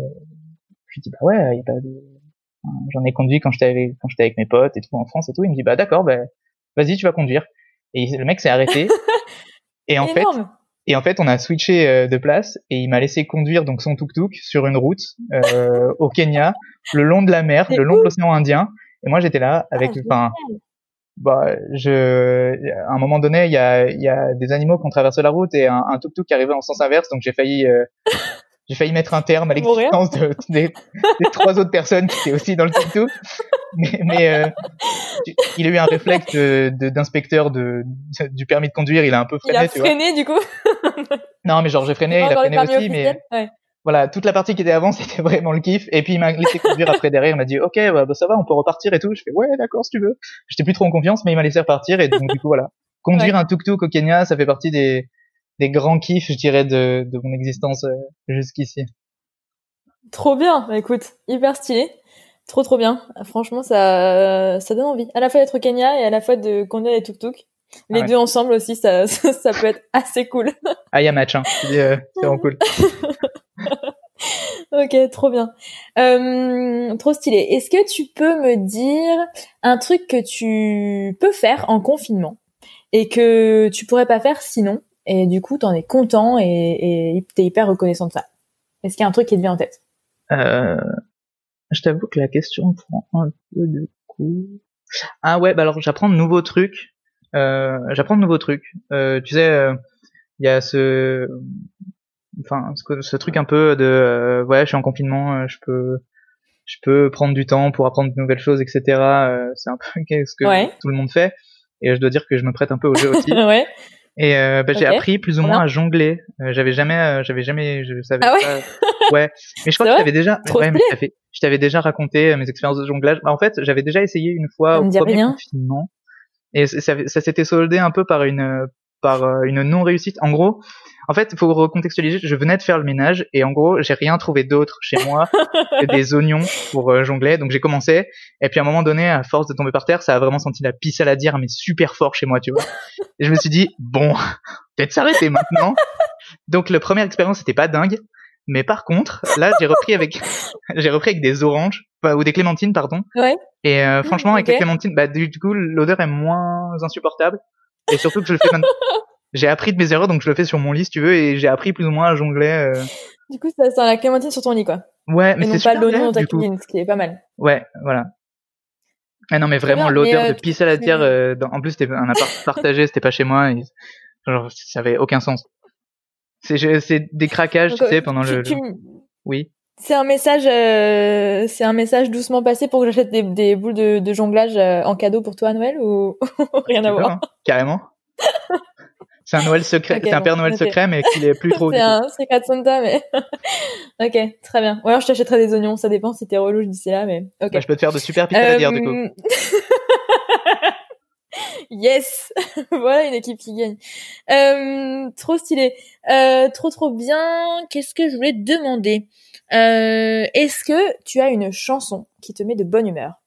je lui dis bah ouais, y a pas de... j'en ai conduit quand j'étais avec quand j'étais avec mes potes et tout en France et tout. Il me dit bah d'accord, bah vas-y tu vas conduire. Et le mec s'est arrêté. et en fait, énorme. et en fait, on a switché euh, de place et il m'a laissé conduire donc son tuk-tuk sur une route euh, au Kenya, le long de la mer, le long de l'océan Indien. Et moi, j'étais là avec, Ah, enfin, bah, je, à un moment donné, il y a, il y a des animaux qui ont traversé la route et un, un tuk-tuk qui arrivait en sens inverse, donc j'ai failli, euh, j'ai failli mettre un terme à l'existence de, des, des trois autres personnes qui étaient aussi dans le tuk-tuk. Mais, mais euh, il a eu un réflexe de- de- d'inspecteur de, du permis de conduire, il a un peu Il freiné, a tu vois. freiné du coup. Non, mais genre j'ai freiné, il a freiné aussi, mais. Ouais. voilà, toute la partie qui était avant, c'était vraiment le kiff. Et puis il m'a laissé conduire après derrière, il m'a dit, ok, bah, bah, ça va, on peut repartir et tout. Je fais, ouais, d'accord, si tu veux. J'étais plus trop en confiance, mais il m'a laissé repartir et donc du coup voilà, conduire un tuk-tuk au Kenya, ça fait partie des des grands kiffs, je dirais, de de mon existence euh, jusqu'ici. Trop bien. Bah, écoute, hyper stylé. Trop trop bien. Franchement, ça ça donne envie. À la fois d'être au Kenya et à la fois de conduire les tuk-tuk. Les Ah ouais. deux ensemble aussi, ça, ça, ça peut être assez cool. Ah, il y a match, hein. Dis, euh, c'est vraiment cool. Ok, trop bien. Euh, trop stylé. Est-ce que tu peux me dire un truc que tu peux faire en confinement et que tu pourrais pas faire sinon? Et du coup t'en es content et t'es hyper reconnaissant de ça Est-ce qu'il y a un truc qui te vient en tête? Euh, je t'avoue que la question prend un peu de coup. Ah ouais, bah alors j'apprends de nouveaux trucs. Euh, j'apprends de nouveaux trucs. Euh, tu sais, il y a ce, enfin, ce, ce truc un peu de, ouais, je suis en confinement, je peux, je peux prendre du temps pour apprendre de nouvelles choses, etc. C'est un peu ce que Ouais. tout le monde fait. Et je dois dire que je me prête un peu au jeu aussi. Ouais. Et euh, bah, j'ai appris plus ou moins à jongler. Euh, j'avais jamais, euh, j'avais jamais, je savais Ah ouais pas. Ouais. Mais je crois que je t'avais déjà, Trop ouais, mais je t'avais, je t'avais déjà raconté euh, mes expériences de jonglage. Bah, en fait, j'avais déjà essayé une fois Ça au premier rien. confinement. Et c- ça, ça s'était soldé un peu par une, par euh, une non réussite. En gros, en fait, faut recontextualiser. Je venais de faire le ménage et en gros, j'ai rien trouvé d'autre chez moi que des oignons pour euh, jongler. Donc j'ai commencé. Et puis à un moment donné, à force de tomber par terre, ça a vraiment senti la pisse à la dire, mais super fort chez moi, tu vois. Et je me suis dit, bon, peut-être s'arrêter maintenant. Donc la première expérience, c'était pas dingue. Mais par contre, là, j'ai repris avec, j'ai repris avec des oranges, enfin, ou des clémentines, pardon. Ouais. Et euh, franchement, avec les clémentines, bah, du coup, l'odeur est moins insupportable. Et surtout que je le fais maintenant. J'ai appris de mes erreurs, donc je le fais sur mon lit, si tu veux, et j'ai appris plus ou moins à jongler. euh. Du coup, ça sent la clémentine sur ton lit, quoi. Ouais, mais c'est pas l'oignon dans ta cuisine, ce qui est pas mal. Ouais, voilà. Ah non, mais vraiment, l'odeur mais, euh, de pisse à la terre, euh, dans- en plus, c'était un appart partagé, c'était pas chez moi, et genre, ça avait aucun sens. C'est, des craquages, tu Donc, sais, euh, pendant tu- le, tu Oui. C'est un message, euh, c'est un message doucement passé pour que j'achète des, des boules de, de jonglage euh, en cadeau pour toi à Noël ou rien à voir? hein, Carrément. C'est un Noël secret, c'est un Père Noël secret, mais qu'il est plus trop. C'est un Secret Santa, mais ok, très bien. Ou alors je t'achèterai des oignons, ça dépend si t'es relou d'ici là, mais ok. Bah, je peux te faire de super pizza à dire, du coup. Euh, yes, voilà une équipe qui gagne. Euh, trop stylé, euh, trop trop bien. Qu'est-ce que je voulais te demander? Euh, Est-ce que tu as une chanson qui te met de bonne humeur?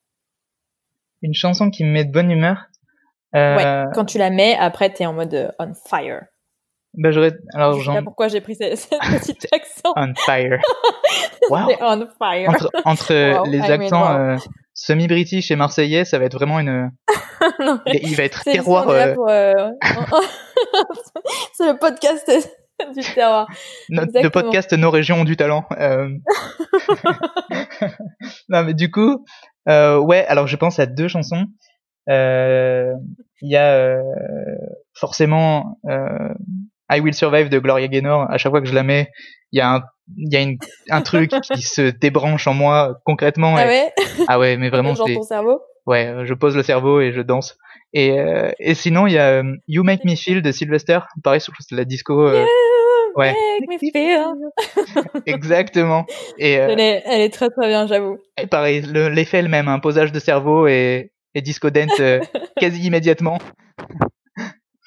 Une chanson qui me met de bonne humeur? Euh, Ouais. Quand tu la mets, après t'es en mode euh, on fire. bah, j'aurais, alors, Je sais pas pourquoi j'ai pris ce- cette petite accent. on fire. Wow. C'est on fire. Entre, entre Wow, les I mean, accents wow. euh, semi-british et marseillais, ça va être vraiment une, Non, il va être terroir, euh, euh, c'est le podcast du terroir. no- exactement. podcast Nos régions ont du talent. Euh... non, mais du coup, euh, ouais, alors je pense à deux chansons. Euh, Il y a euh, forcément euh, I Will Survive de Gloria Gaynor. À chaque fois que je la mets, il y a un, il y a une, un truc qui se débranche en moi concrètement. Ah et- ouais, ah ouais, mais vraiment, genre c'est, ton cerveau? ouais, je pose le cerveau et je danse. Et, euh, et sinon, il y a euh, You Make Me Feel de Sylvester. Pareil, de la disco. euh, ouais, Make me feel. exactement. Et, euh, Elle est, elle est très très bien, j'avoue. et pareil, le- l'effet est le même, un posage de cerveau et, et disco dance euh, quasi immédiatement.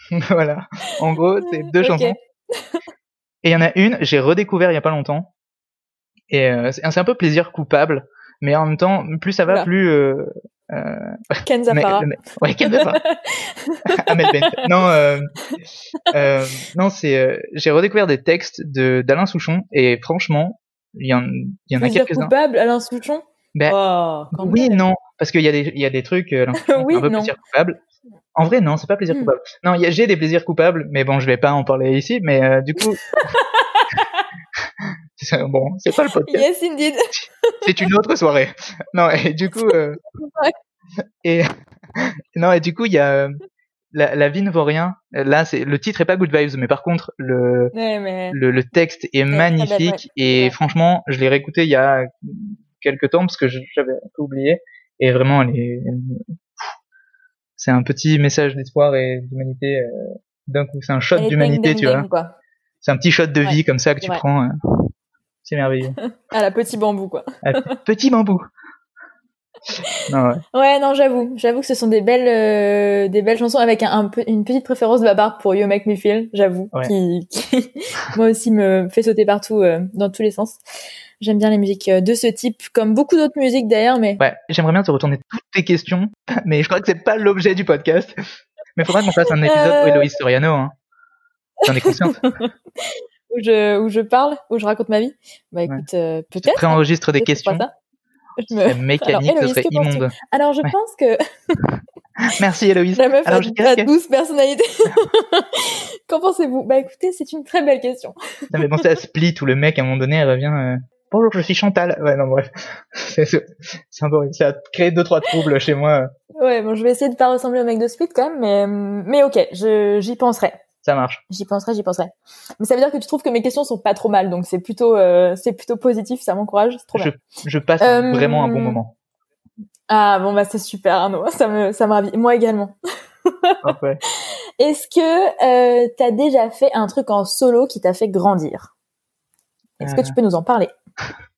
voilà. En gros, c'est deux chansons. Et il y en a une, j'ai redécouvert il y a pas longtemps. Et euh, c'est un peu plaisir coupable, mais en même temps, plus ça va, plus euh, euh, Ken mec- ouais, Ken Zafara. Amel Bent. Non, euh, euh, non, c'est, euh, j'ai redécouvert des textes de d'Alain Souchon et franchement, il y en, y en a Plaisir quelques-uns. coupable, Alain Souchon? Ben, oh, oui, non, parce qu'il y a des, il y a des trucs, euh, Oui, un peu non. plaisir coupable. En vrai, non, c'est pas plaisir Hmm. coupable. Non, j'ai des plaisirs coupables, mais bon, je vais pas en parler ici, mais euh, du coup. bon, c'est pas le podcast. Yes, indeed. c'est une autre soirée. Non, et du coup, euh. Et non, et du coup, il y a euh, la, la vie ne vaut rien. Là, c'est le titre est pas Good Vibes, mais par contre, le Ouais, mais... le, le texte est magnifique ouais. et franchement, je l'ai réécouté il y a quelques temps parce que j'avais un peu oublié et vraiment, elle est, c'est un petit message d'espoir et d'humanité. euh, D'un coup, c'est un shot d'humanité, tu ding, vois. C'est un petit shot de Ouais, vie comme ça que tu vrai. prends. euh, C'est merveilleux. À la petit bambou, quoi. Petit bambou. Non, ouais. Ouais, non, j'avoue. J'avoue que ce sont des belles, euh, des belles chansons avec un, un une petite préférence de ma part pour You Make Me Feel, j'avoue. Ouais. Qui, qui, moi aussi me fait sauter partout, euh, dans tous les sens. J'aime bien les musiques euh, de ce type, comme beaucoup d'autres musiques d'ailleurs, mais Ouais, j'aimerais bien te retourner toutes tes questions, mais je crois que c'est pas l'objet du podcast. Mais faudra qu'on fasse un épisode Euh. où Héloïse Soriano, hein. J'en ai conscience. où je, où je parle, où je raconte ma vie. Bah écoute, euh, peut-être. préenregistres des questions. ça. Je Ce serait me- mécanique, Alors, ce Héloïse, serait que penses-tu immonde. Alors je Ouais. pense que Merci Héloïse. la meuf Alors, a je une dirais pas que- douce personnalité. Qu'en pensez-vous? Bah écoutez, c'est une très belle question. Ça me fait penser à Split où le mec à un moment donné elle revient euh, Bonjour, je suis Chantal. Ouais, non, bref. C'est un peu. Ça a créé deux, trois troubles chez moi. Ouais, bon, je vais essayer de pas ressembler au mec de Split quand même, mais mais ok, je j'y penserai. Ça marche. J'y penserai, j'y penserai. Mais ça veut dire que tu trouves que mes questions sont pas trop mal, donc c'est plutôt euh, c'est plutôt positif, ça m'encourage, c'est trop Je, bien. je passe Euh, vraiment un bon moment. Ah bon bah c'est super Arnaud, ça me ça me ravit. Moi également. Parfait. Est-ce que euh, t'as déjà fait un truc en solo qui t'a fait grandir? Est-ce que Euh. tu peux nous en parler?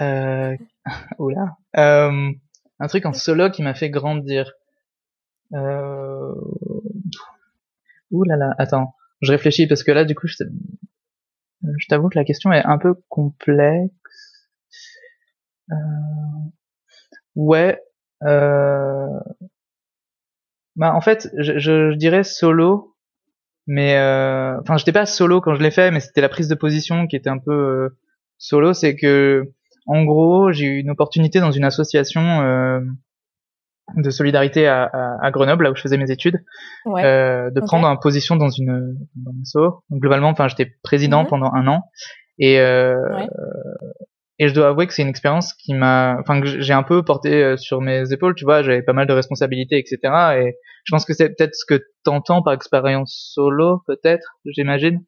Euh... Oula. Euh... Un truc en solo qui m'a fait grandir. Euh... Là là. Attends. Je réfléchis parce que là, du coup, je je t'avoue que la question est un peu complexe. Euh... Ouais. Euh... Bah, en fait, je dirais solo, mais euh... enfin, j'étais pas solo quand je l'ai fait, mais c'était la prise de position qui était un peu euh, solo. C'est que, en gros, j'ai eu une opportunité dans une association euh, de solidarité à, à, à Grenoble, là où je faisais mes études, Ouais. euh, de prendre une position dans une dans un asso. Donc, globalement, enfin, j'étais président Mhm. pendant un an, et euh, Ouais. et je dois avouer que c'est une expérience qui m'a, enfin, que j'ai un peu porté euh, sur mes épaules, tu vois, j'avais pas mal de responsabilités, etc. Et je pense que c'est peut-être ce que t'entends par expérience solo, peut-être, j'imagine.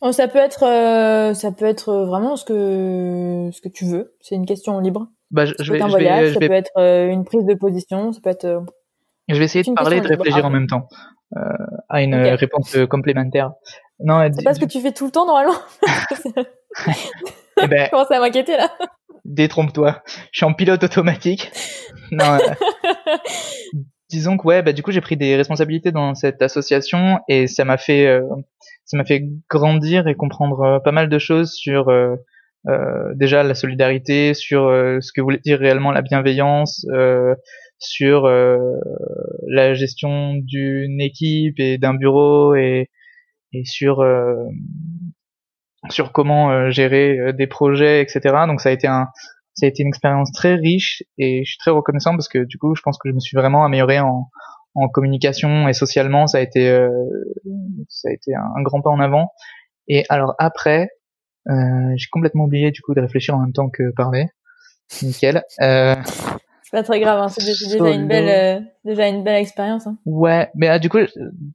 Oh, ça peut être euh, ça peut être vraiment ce que ce que tu veux. C'est une question libre. Bah, je, Ça je peut vais, être un je vais, voyage, je ça vais, peut être euh, une prise de position, ça peut être. euh, je vais essayer de parler et de libre. réfléchir en même temps euh, à une euh, réponse euh, complémentaire. Non, C'est pas ce que tu fais tout le temps normalement. eh ben, Je commence à m'inquiéter là. détrompe-toi. Je suis en pilote automatique. Non, euh, disons que ouais, bah du coup j'ai pris des responsabilités dans cette association et ça m'a fait euh, ça m'a fait grandir et comprendre euh, pas mal de choses sur euh, déjà la solidarité, sur ce que voulait dire réellement la bienveillance, sur la gestion d'une équipe et d'un bureau et et sur sur comment gérer des projets, etc. Donc ça a été un ça a été une expérience très riche et je suis très reconnaissant parce que du coup je pense que je me suis vraiment amélioré en en communication et socialement ça a été euh, ça a été un, un grand pas en avant et alors après euh, j'ai complètement oublié du coup de réfléchir en même temps que parler nickel euh, C'est pas très grave. Hein. C'est déjà une belle euh, déjà une belle expérience. Hein. Ouais, mais ah, du coup,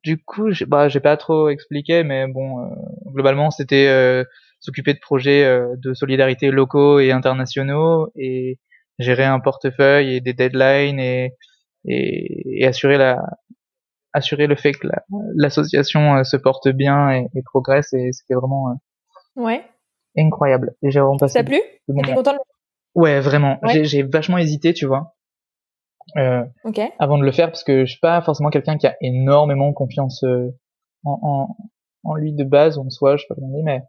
du coup, j'ai bah, j'ai pas trop expliqué, mais bon, euh, globalement, c'était euh, s'occuper de projets euh, de solidarité locaux et internationaux et gérer un portefeuille et des deadlines et et, et assurer la assurer le fait que la- l'association euh, se porte bien et, et progresse et c'était vraiment euh, Ouais. incroyable. Et j'ai vraiment passé Ça t'a plu moments- content de... Ouais, vraiment. Ouais. J'ai- vachement hésité, tu vois. Euh, avant de le faire parce que je suis pas forcément quelqu'un qui a énormément confiance euh, en, en, en lui de base ou en soi, je sais pas comment dire, mais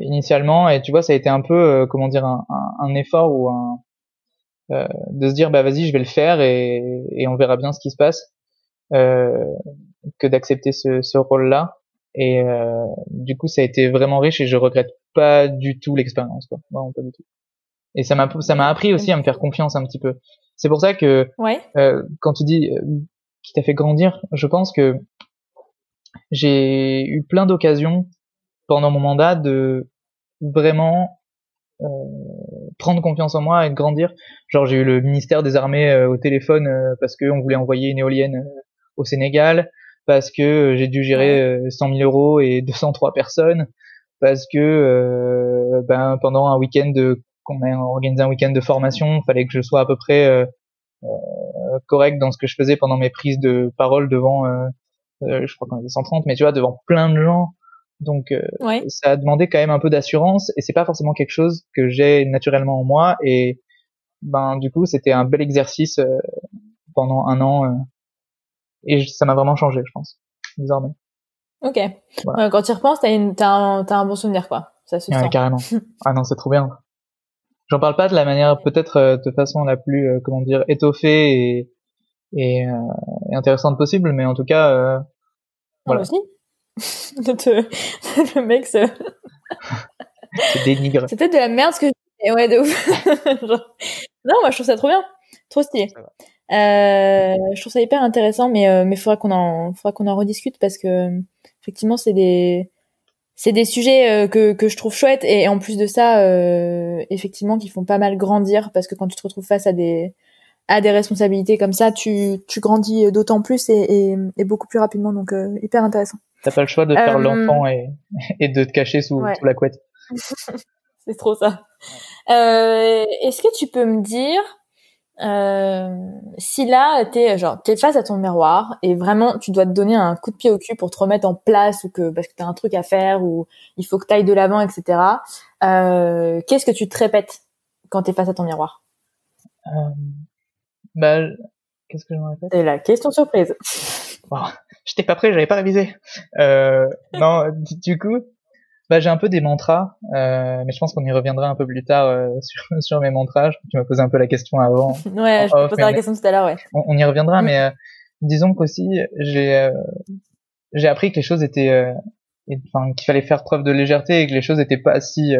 initialement. Et tu vois ça a été un peu euh, comment dire un, un, un effort ou un euh, de se dire bah vas-y je vais le faire et, et on verra bien ce qui se passe euh, que d'accepter ce, ce rôle là et euh, du coup ça a été vraiment riche et je regrette pas du tout l'expérience quoi. Vraiment pas du tout. Et ça m'a ça m'a appris aussi à me faire confiance un petit peu. C'est pour ça que Ouais. euh, quand tu dis euh, qui t'a fait grandir, je pense que j'ai eu plein d'occasions pendant mon mandat de vraiment euh, prendre confiance en moi et de grandir. Genre j'ai eu le ministère des Armées euh, au téléphone euh, parce qu'on voulait envoyer une éolienne euh, au Sénégal, parce que j'ai dû gérer 100 000 euros et 203 personnes, parce que ben pendant un week-end de qu'on a organisé un week-end de formation, fallait que je sois à peu près correct dans ce que je faisais pendant mes prises de parole devant, je crois qu'on était 130, mais tu vois devant plein de gens donc euh, ça a demandé quand même un peu d'assurance et c'est pas forcément quelque chose que j'ai naturellement en moi et ben du coup c'était un bel exercice euh, pendant un an euh, et ça m'a vraiment changé je pense désormais. Ok. quand tu y repenses t'as une t'as un, un bon souvenir quoi. Ça se ouais, carrément. ah non c'est trop bien. J'en parle pas de la manière peut-être de façon la plus comment dire étoffée et et, et intéressante possible mais en tout cas voilà. aussi le mec se... dénigre. C'est peut-être de la merde ce que je Ouais, de ouf. Non, moi je trouve ça trop bien. Trop stylé. Euh, je trouve ça hyper intéressant, mais euh, mais faudra qu'on en faudra qu'on en rediscute parce que effectivement c'est des c'est des sujets euh, que que je trouve chouettes et en plus de ça euh, effectivement qui font pas mal grandir parce que quand tu te retrouves face à des à des responsabilités comme ça, tu tu grandis d'autant plus et, et, et beaucoup plus rapidement donc euh, hyper intéressant. T'as pas le choix de faire euh, l'enfant et, et de te cacher sous, sous la couette. c'est trop ça. Euh, Est-ce que tu peux me dire euh, si là t'es genre t'es face à ton miroir et vraiment tu dois te donner un coup de pied au cul pour te remettre en place ou que parce que t'as un truc à faire ou il faut que t'ailles de l'avant etc. Euh, Qu'est-ce que tu te répètes quand t'es face à ton miroir? Euh, Bah qu'est-ce que je me répète? C'est la question surprise. j'étais pas prêt, j'avais pas révisé. Euh, non, du, coup, bah, j'ai un peu des mantras, euh, mais je pense qu'on y reviendra un peu plus tard euh, sur, sur mes mantras. Tu m'as posé un peu la question avant. ouais, je me posé la question tout à l'heure, ouais. On, y reviendra, mm. mais euh, disons qu'aussi j'ai euh, j'ai appris que les choses étaient, enfin qu'il fallait faire preuve de légèreté et que les choses étaient pas si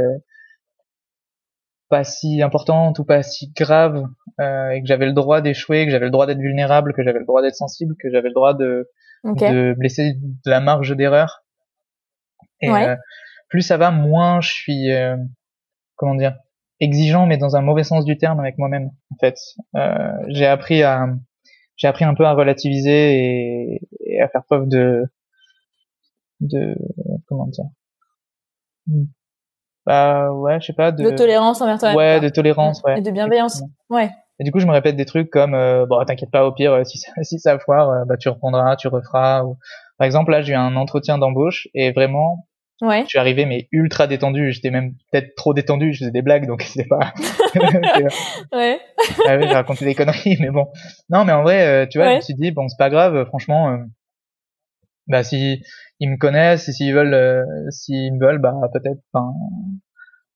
pas si importante ou pas si grave euh, et que j'avais le droit d'échouer, que j'avais le droit d'être vulnérable, que j'avais le droit d'être sensible, que j'avais le droit de de blesser de la marge d'erreur. Et euh, plus ça va, moins je suis euh, comment dire exigeant, mais dans un mauvais sens du terme avec moi-même. En fait, euh, j'ai appris à j'ai appris un peu à relativiser et, et à faire preuve de de comment dire bah ouais, je sais pas. De, de tolérance envers toi. Ouais, de tolérance, ouais. Et de bienveillance. Ouais. Et du coup, je me répète des trucs comme euh, bon, t'inquiète pas, au pire, euh, si ça, si ça foire, euh, bah tu reprendras, tu referas. Ou... Par exemple, là, j'ai eu un entretien d'embauche et vraiment, ouais. je suis arrivé mais ultra détendu. J'étais même peut-être trop détendu. Je faisais des blagues, donc c'était pas. ouais. ah, ouais j'ai raconté des conneries, mais bon. Non, mais en vrai, tu vois, je me suis dit bon, c'est pas grave. Franchement, bah si ils me connaissent et s'ils veulent euh, s'ils me veulent bah peut-être enfin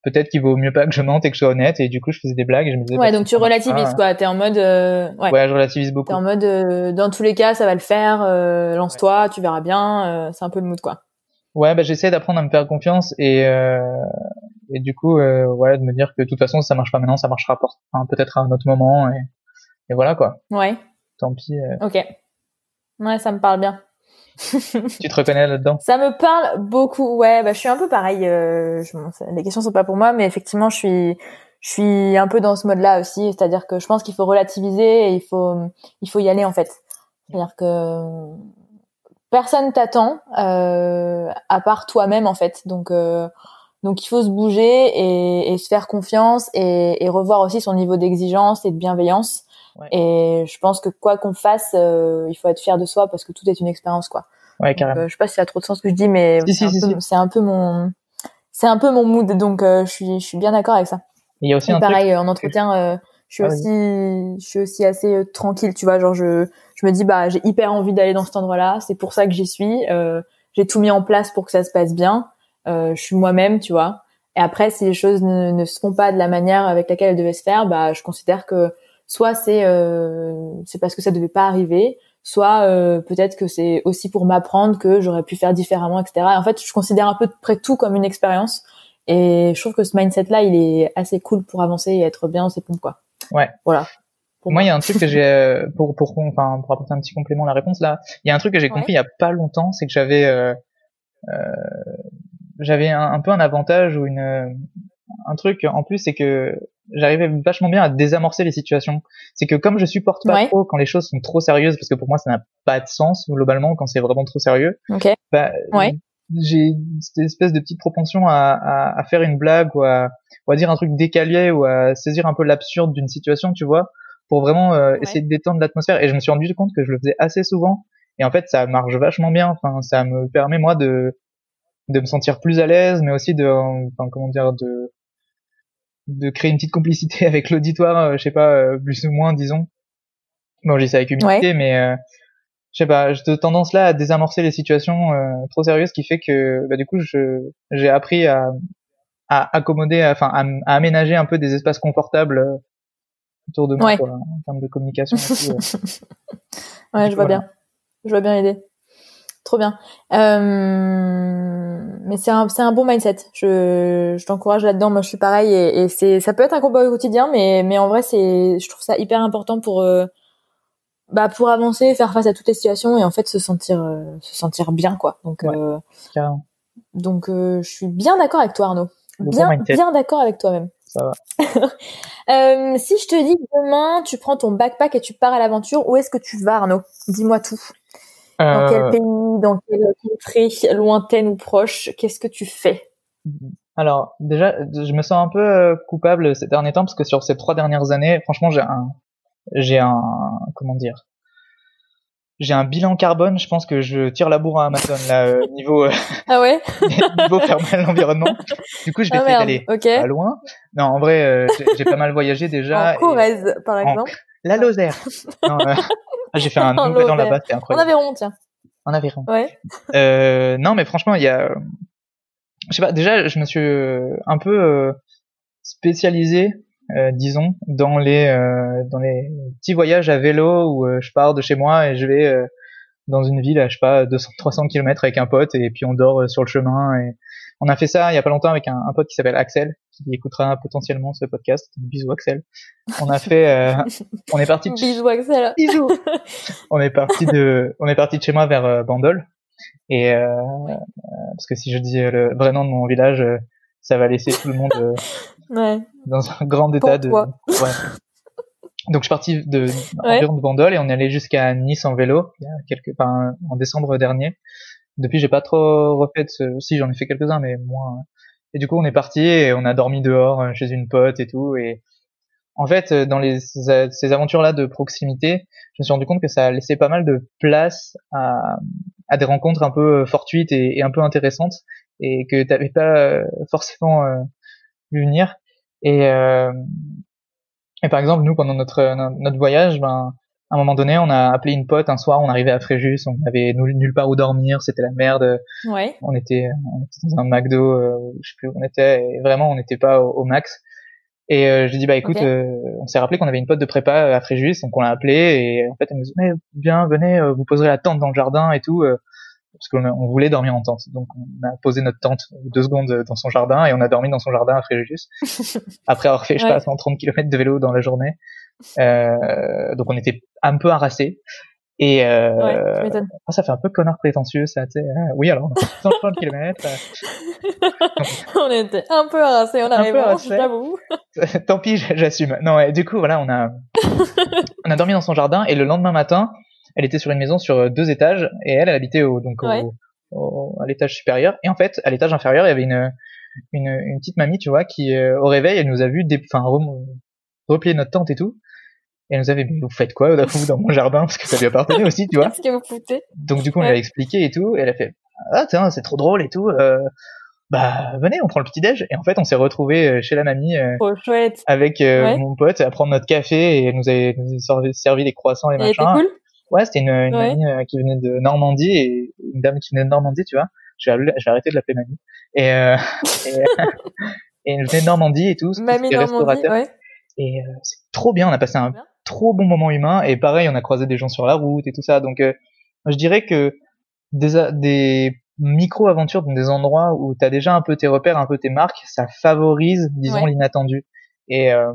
peut-être qu'il vaut mieux pas que je mente et que je sois honnête. Et du coup je faisais des blagues et je me disais ouais bah, donc tu relativises quoi. T'es en mode euh, ouais. ouais je relativise beaucoup. T'es en mode euh, dans tous les cas ça va le faire lance-toi tu verras bien c'est un peu le mood quoi. Ouais bah j'essaie d'apprendre à me faire confiance et et du coup ouais de me dire que de toute façon ça marche pas maintenant ça marchera peut-être à un autre moment et et voilà quoi. Ouais. Tant pis ok. Ouais ça me parle bien tu te reconnais là-dedans? Ça me parle beaucoup. Ouais, bah je suis un peu pareil. Euh, je, les questions sont pas pour moi, mais effectivement, je suis, je suis un peu dans ce mode-là aussi. C'est-à-dire que je pense qu'il faut relativiser et il faut, il faut y aller en fait. C'est-à-dire que personne t'attend euh, à part toi-même en fait. Donc euh, donc il faut se bouger et, et se faire confiance et, et, revoir aussi son niveau d'exigence et de bienveillance. Et je pense que quoi qu'on fasse, euh, il faut être fier de soi parce que tout est une expérience, quoi. Ouais, carrément. Euh, je sais pas si ça a trop de sens ce que je dis, mais c'est un, un, peu mon, c'est un peu mon mood, donc euh, je suis, je suis bien d'accord avec ça. Il y a aussi un pareil en entretien, je suis ah, aussi, je suis aussi assez tranquille, tu vois, genre je, je me dis bah j'ai hyper envie d'aller dans cet endroit-là, c'est pour ça que j'y suis. j'ai tout mis en place pour que ça se passe bien. Je suis moi-même, tu vois. Et après, si les choses ne, ne se font pas de la manière avec laquelle elles devaient se faire, bah je considère que soit c'est euh, c'est parce que ça devait pas arriver, soit euh, peut-être que c'est aussi pour m'apprendre que j'aurais pu faire différemment, etc. en fait, je considère un peu près tout comme une expérience. Et je trouve que ce mindset-là, il est assez cool pour avancer et être bien dans ses pompes, quoi. Ouais. Voilà. Pour moi, il y a un truc que j'ai euh, pour pour enfin pour apporter un petit complément à la réponse là. Il y a un truc que j'ai compris il y a pas longtemps, c'est que j'avais euh, euh, j'avais un, un, peu un avantage ou une un truc en plus, c'est que j'arrivais vachement bien à désamorcer les situations. C'est que comme je supporte pas Ouais. trop quand les choses sont trop sérieuses, parce que pour moi ça n'a pas de sens globalement quand c'est vraiment trop sérieux, Ok. bah, Ouais. j'ai cette espèce de petite propension à, à, à faire une blague ou à, ou à dire un truc décalé ou à saisir un peu l'absurde d'une situation, tu vois, pour vraiment euh, Ouais. essayer de détendre l'atmosphère. Et je me suis rendu compte que je le faisais assez souvent. Et en fait, ça marche vachement bien. Enfin, ça me permet moi de de me sentir plus à l'aise, mais aussi de, enfin, comment dire, de de créer une petite complicité avec l'auditoire, euh, je sais pas, euh, plus ou moins, disons. Bon, j'ai ça avec humilité, mais euh, je sais pas, j'ai tendance là à désamorcer les situations euh, trop sérieuses, qui fait que, bah, du coup, je j'ai appris à à accommoder, enfin, à, à aménager un peu des espaces confortables euh, autour de moi, Ouais. quoi, en termes de communication. euh. Ouais, je vois voilà. bien. Je vois bien l'idée. Trop bien. Euh... Mais c'est un, c'est un bon mindset. Je, je t'encourage là-dedans. Moi, je suis pareil et, et c'est, ça peut être un combat au quotidien, mais, mais en vrai, c'est, je trouve ça hyper important pour, euh, bah, pour avancer, faire face à toutes les situations et en fait se sentir, euh, se sentir bien, quoi. Donc, Ouais. donc, je suis bien d'accord avec toi, Arnaud. Le Bien, bien d'accord avec toi-même. Ça va. Si je te dis demain, tu prends ton backpack et tu pars à l'aventure, où est-ce que tu vas, Arnaud? Dis-moi tout. Dans Euh, quel pays, dans quelle contrée, lointaine ou proche, qu'est-ce que tu fais? Alors déjà, je me sens un peu euh, coupable ces derniers temps parce que sur ces trois dernières années, franchement, j'ai un, j'ai un, comment dire, j'ai un bilan carbone. Je pense que je tire la bourre à Amazon là, euh, niveau euh, Ah ouais? niveau faire mal à l'environnement. Du coup, je vais Ah merde, d'aller ok. pas loin. Non, en vrai, euh, j'ai- pas mal voyagé déjà. En et- Corrèze, par en- exemple. La Lozère. Non, euh, ah, j'ai fait un En nouvel an Lozère. là-bas, c'était En incroyable. Aveyron, tiens. En Aveyron. Ouais. Euh, non, mais franchement, il y a, je sais pas. Déjà, je me suis euh, un peu euh, spécialisé, euh, disons, dans les euh, dans les petits voyages à vélo où euh, je pars de chez moi et je vais euh, dans une ville à je sais pas 200 300 km avec un pote et puis on dort euh, sur le chemin et on a fait ça il y a pas longtemps avec un, un pote qui s'appelle Axel qui écoutera potentiellement ce podcast. Bisous Axel. On a fait, euh, on est parti de Bisous, Axel. Bisous. on est parti de, on est parti de chez moi vers euh, Bandol. Et euh, Ouais. euh, parce que si je dis euh, le vrai nom de mon village, euh, ça va laisser tout le monde euh, Ouais. dans un grand état de. toi. Ouais. Donc je suis parti de Ouais. environ de Bandol et on est allé jusqu'à Nice en vélo il y a quelques, enfin, en décembre dernier. Depuis j'ai pas trop refait de ce, si j'en ai fait quelques-uns mais moins. Et du coup on est parti et on a dormi dehors euh, chez une pote et tout et en fait, euh, dans les, ces aventures-là de proximité, je me suis rendu compte que ça laissait pas mal de place à, à des rencontres un peu fortuites et, un peu intéressantes et que t'avais pas euh, forcément euh, vu venir. Et, euh, et par exemple, nous, pendant notre, notre voyage, ben, à un moment donné, on a appelé une pote un soir, on arrivait à Fréjus, on avait nulle nulle part où dormir, c'était la merde, Ouais. on était, on était dans un McDo, euh, je sais plus où on était, et vraiment on n'était pas au, au max. Et euh, j'ai dit bah écoute, euh, on s'est rappelé qu'on avait une pote de prépa à Fréjus, donc on l'a appelé et en fait elle nous dit mais bien venez, euh, vous poserez la tente dans le jardin et tout, euh, parce qu'on a- on voulait dormir en tente, donc on a posé notre tente deux secondes dans son jardin et on a dormi dans son jardin à Fréjus. Après avoir fait je sais Ouais. pas 130 km de vélo dans la journée, euh, donc on était un peu harassés. Et euh, Ouais, ah, ça fait un peu connard prétentieux, ça, sais. Ah, oui, alors, on a fait 130 km. on était un peu harassés arrivant, harassés. j'avoue. Tant pis, j'assume. Non, et du coup, voilà, on a, on a dormi dans son jardin et le lendemain matin, elle était sur une maison sur euh, deux étages et elle, elle habitait au, donc au- Ouais. au- à l'étage supérieur. Et en fait, à l'étage inférieur, il y avait une, une, une petite mamie, tu vois, qui, euh, au réveil, elle nous a vu, enfin, replier notre tente et tout. Et elle nous avait dit, vous faites quoi, vous, dans mon jardin? Parce que ça lui appartenait aussi, tu vois. Qu'est-ce que vous foutez? Donc du coup on lui a expliqué et tout, et elle a fait ah tiens c'est trop drôle et tout, euh, bah venez on prend le petit déj et en fait on s'est retrouvé chez la mamie euh, Trop chouette. avec euh, Ouais. mon pote à prendre notre café et elle nous avait, nous a servi, les croissants et était machin. cool? Ouais c'était une, une Ouais. mamie euh, qui venait de Normandie et une dame qui venait de Normandie tu vois. Je vais, je vais arrêter de l'appeler mamie. Et, euh, et, et elle venait de Normandie et tout. Mamie Normandie, restaurateur. ouais. Et euh, c'est trop bien, on a passé un Bien. trop bon moment humain et pareil, on a croisé des gens sur la route et tout ça. Donc euh, je dirais que des, a- des micro-aventures dans des endroits où tu as déjà un peu tes repères, un peu tes marques, ça favorise, disons, Ouais. l'inattendu. Et euh,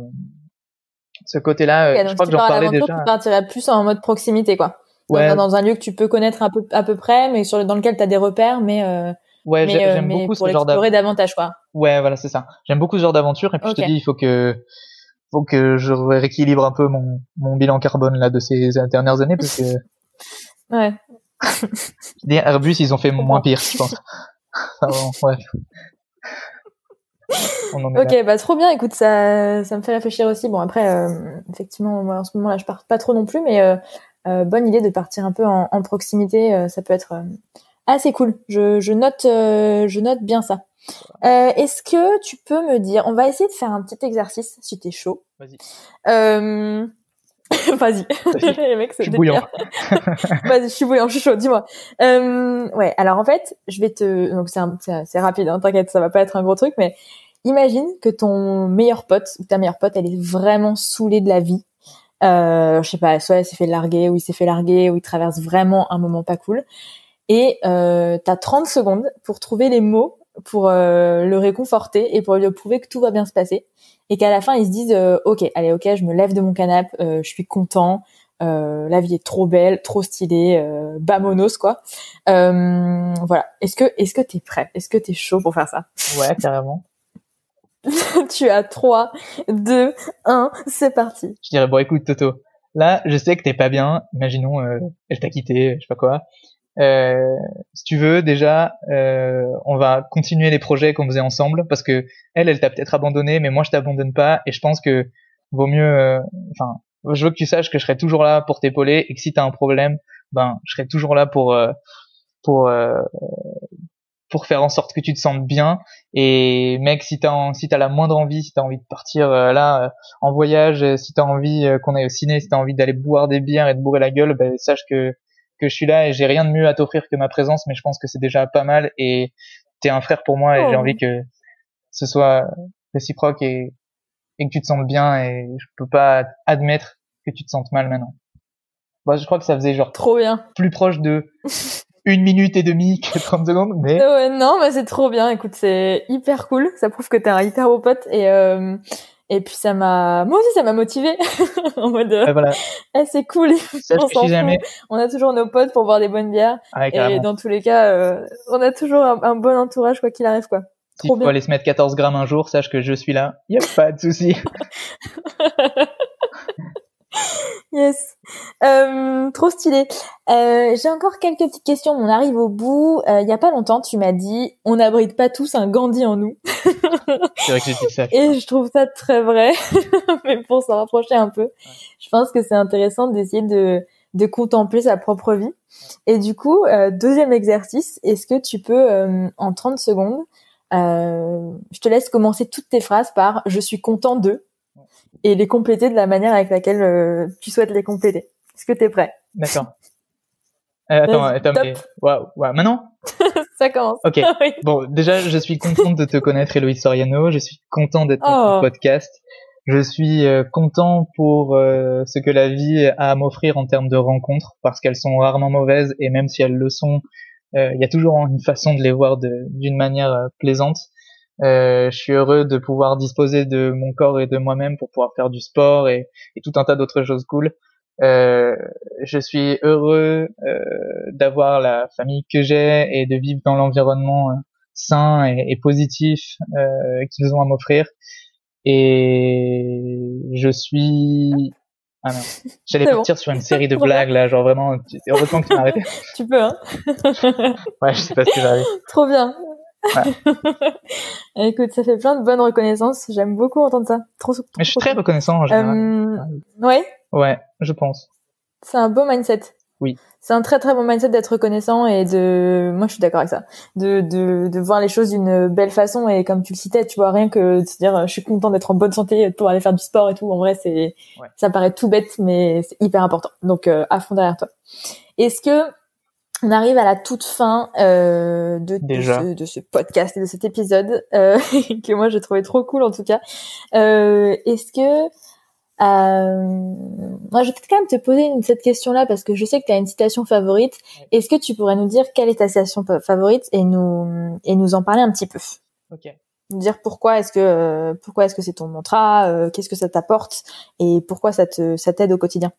ce côté-là, euh, je crois que j'en parlais déjà. tu partirais plus en mode proximité, quoi. Dans, Ouais, un- dans un lieu que tu peux connaître un peu, à peu près, mais sur, dans lequel tu as des repères, mais, euh, ouais, euh, j'aime mais beaucoup pour ce genre d'aventure. davantage, quoi. Ouais, voilà, c'est ça. J'aime beaucoup ce genre d'aventure et puis je te dis, il faut que faut que je rééquilibre un peu mon, mon bilan carbone là de ces dernières années parce que Ouais. les Airbus ils ont fait moins pire, je pense. Bon, ouais. On en est là. Ok, bah trop bien. Écoute, ça, ça me fait réfléchir aussi. Bon, après, euh, effectivement, moi, en ce moment-là, je pars pas trop non plus, mais euh, euh, bonne idée de partir un peu en, en proximité. ça peut être assez cool. Je, je note, je note bien ça. Euh, Est-ce que tu peux me dire, on va essayer de faire un petit exercice si t'es chaud. Vas-y. Euh... Vas-y. Vas-y. Les mecs, Je c'est suis bouillant. Vas-y, je suis bouillant, je suis chaud, dis-moi. Euh, ouais, alors en fait, je vais te... Donc c'est un- c'est c'est rapide, hein, t'inquiète, ça va pas être un gros truc, mais imagine que ton meilleur pote, ou ta meilleure pote, elle est vraiment saoulée de la vie. Euh, je sais pas, soit elle s'est fait larguer, ou il s'est fait larguer, ou il traverse vraiment un moment pas cool. Et euh, t'as 30 secondes pour trouver les mots pour euh, le réconforter et pour lui prouver que tout va bien se passer. Et qu'à la fin, ils se disent, euh, ok, allez, ok, je me lève de mon canapé, euh, je suis content, euh, la vie est trop belle, trop stylée, euh, bamonos quoi. Euh, voilà. Est-ce que est-ce que t'es prêt? Est-ce que t'es chaud pour faire ça? Ouais, carrément. Tu as 3, 2, 1, c'est parti. Je dirais bon écoute Toto, là je sais que t'es pas bien. Imaginons euh, elle t'a quitté, je sais pas quoi. Euh, si tu veux déjà, euh, on va continuer les projets qu'on faisait ensemble parce que elle, elle t'a peut-être abandonné, mais moi je t'abandonne pas et je pense que vaut mieux. euh, Enfin, je veux que tu saches que je serai toujours là pour t'épauler et que si t'as un problème, ben je serai toujours là pour euh, pour pour faire en sorte que tu te sentes bien. Et mec, si t'as si t'as la moindre envie, si t'as envie de partir là en voyage, si t'as envie qu'on aille au ciné, si t'as envie d'aller boire des bières et de bourrer la gueule, ben, sache que que je suis là et j'ai rien de mieux à t'offrir que ma présence, mais je pense que c'est déjà pas mal et t'es un frère pour moi et Oh. j'ai envie que ce soit réciproque et et que tu te sentes bien et je peux pas admettre que tu te sentes mal maintenant. Bah, je crois que ça faisait genre Trop bien. plus proche de une minute et demie que 30 secondes, mais Ouais, non, mais c'est trop bien. Écoute, c'est hyper cool. Ça prouve que t'es un hyper beau pote et euh, et puis ça m'a, moi aussi, ça m'a motivé en mode, voilà. eh, c'est cool. Sache on si jamais. On a toujours nos potes pour boire des bonnes bières et dans tous les cas, euh, on a toujours un, un bon entourage quoi qu'il arrive quoi. S'il Trop faut aller se mettre 14 grammes un jour, sache que je suis là. Y a pas de souci. Yes. Euh, trop stylé. Euh, J'ai encore quelques petites questions. On arrive au bout. Euh, Il y a pas longtemps, tu m'as dit, on n'abrite pas tous un Gandhi en nous. C'est vrai que j'ai ça. Et je trouve ça très vrai. Mais pour s'en rapprocher un peu, je pense que c'est intéressant d'essayer de, de contempler sa propre vie. Et du coup, euh, deuxième exercice, est-ce que tu peux, euh, en 30 secondes, euh, je te laisse commencer toutes tes phrases par je suis content de et les compléter de la manière avec laquelle euh, tu souhaites les compléter. Est-ce que tu es prêt? D'accord. Euh, attends, attends, mais... Waouh, waouh. Maintenant? Ça commence. Ok. Oui. Bon, déjà, je suis contente de te connaître, Héloïse Soriano. Je suis content d'être dans Oh. ton podcast. Je suis euh, content pour euh, ce que la vie a à m'offrir en termes de rencontres, parce qu'elles sont rarement mauvaises, et même si elles le sont, euh, il y a toujours une façon de les voir d'une manière euh, plaisante. Euh, je suis heureux de pouvoir disposer de mon corps et de moi-même pour pouvoir faire du sport et, et tout un tas d'autres choses cool. Euh, je suis heureux euh, d'avoir la famille que j'ai et de vivre dans l'environnement euh, sain et, et positif euh, qu'ils ont à m'offrir. Et je suis ah non, j'allais bon. partir sur une série de blagues là, genre vraiment. tu- Heureusement que tu m'as arrêté. Tu peux, hein Ouais, je sais pas ce qui va arriver. Trop bien. Écoute, ça fait plein de bonnes reconnaissances. J'aime beaucoup entendre ça. Trop, trop, Mais je suis trop très reconnaissant en général. Euh, ouais, Ouais, je pense. c'est un beau mindset. Oui. C'est un très très bon mindset d'être reconnaissant et de, moi je suis d'accord avec ça, de, de, de voir les choses d'une belle façon et comme tu le citais, tu vois rien que de se dire euh, je suis content d'être en bonne santé pour aller faire du sport et tout. En vrai, c'est, Ouais. ça paraît tout bête mais c'est hyper important. Donc euh, à fond derrière toi. Est-ce que on arrive à la toute fin euh, de, de, ce, de ce podcast et de cet épisode euh, que moi j'ai trouvé trop cool en tout cas. Euh, Est-ce que euh, moi, je vais peut-être quand même te poser une- cette question-là parce que je sais que tu as une citation favorite. Est-ce que tu pourrais nous dire quelle est ta citation fa- favorite et nous et nous en parler un petit peu? Ok. Nous dire pourquoi est-ce que euh, pourquoi est-ce que c'est ton mantra, euh, qu'est-ce que ça t'apporte et pourquoi ça te ça t'aide au quotidien?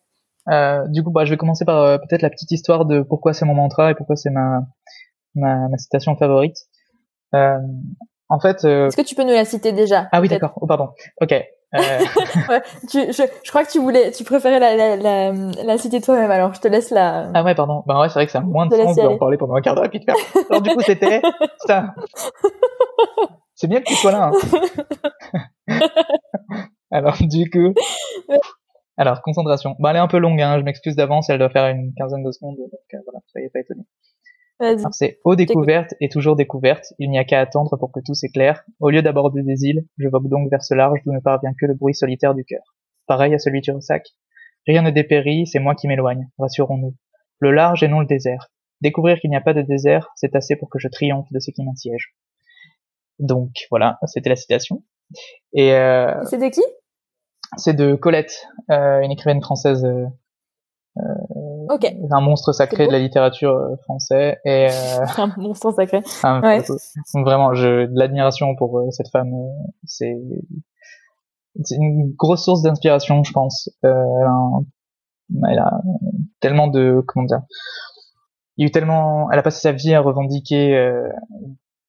Euh, du coup, bah, je vais commencer par euh, peut-être la petite histoire de pourquoi c'est mon mantra et pourquoi c'est ma, ma ma citation favorite. Euh, en fait, euh, Est-ce que tu peux nous la citer déjà Ah oui, d'accord. Oh, pardon. Ok. Euh, Ouais, tu, je, je crois que tu voulais, tu préférais la, la, la, la citer toi-même. Alors, je te laisse la. Ah ouais, pardon. Bah ouais, c'est vrai que ça a moins de sens d'en parler pendant un quart d'heure puis de faire. Alors du coup, c'était ça. C'est bien que tu sois là. hein. Alors du coup, alors concentration. Bah elle est un peu longue. Hein. Je m'excuse d'avance. Elle doit faire une quinzaine de secondes. Donc euh, voilà, soyez pas étonnés. C'est aux découvertes et toujours découverte. Il n'y a qu'à attendre pour que tout s'éclaire. Au lieu d'aborder des îles, je vogue donc vers ce large d'où ne parvient que le bruit solitaire du cœur. Pareil à celui du ressac. Rien ne dépérit, c'est moi qui m'éloigne, rassurons-nous. Le large et non le désert. Découvrir qu'il n'y a pas de désert, c'est assez pour que je triomphe de ce qui m'assiège. Donc voilà, c'était la citation. Et euh, C'était qui? C'est de Colette, euh, une écrivaine française, euh, Ok. un monstre sacré de la littérature euh, française. Et euh, Un monstre sacré. Ouais. Vraiment, je de l'admiration pour euh, cette femme. euh, c'est c'est une grosse source d'inspiration, je pense. Euh, elle, a elle a tellement de comment dire. Il y a eu tellement, elle a passé sa vie à revendiquer euh,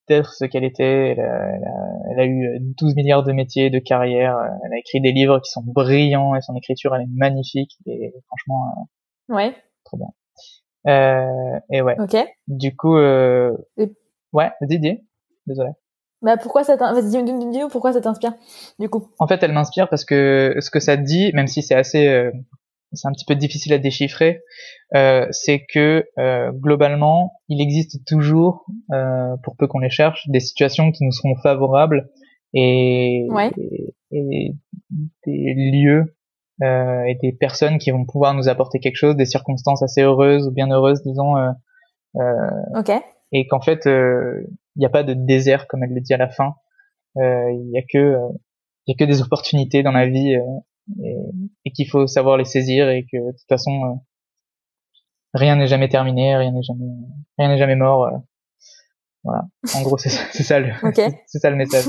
d'être ce qu'elle était. Elle a, elle, a, elle a eu euh, 12 milliards de métiers, de carrières. euh, Elle a écrit des livres qui sont brillants et son écriture elle est magnifique. Et franchement, Ouais. euh, trop bien. Euh, et ouais. Ok. Du coup, euh... Et- ouais, Didier. Désolé. Bah pourquoi ça t'in- vas-y, dis- dis- dis-nous pourquoi ça t'inspire du coup. En fait, elle m'inspire parce que ce que ça dit, même si c'est assez, euh, c'est un petit peu difficile à déchiffrer, euh, c'est que euh, globalement, il existe toujours, euh, pour peu qu'on les cherche, des situations qui nous seront favorables et, Ouais. et, et des lieux euh, et des personnes qui vont pouvoir nous apporter quelque chose, des circonstances assez heureuses ou bien heureuses, disons. euh, euh, Ok. et qu'en fait euh, il n'y a pas de désert comme elle le dit à la fin Euh, il y a que il y a que des opportunités dans la vie euh, et, et qu'il faut savoir les saisir et que de toute façon euh, rien n'est jamais terminé rien n'est jamais rien n'est jamais mort euh, voilà en gros c'est ça, ça le c'est ça le message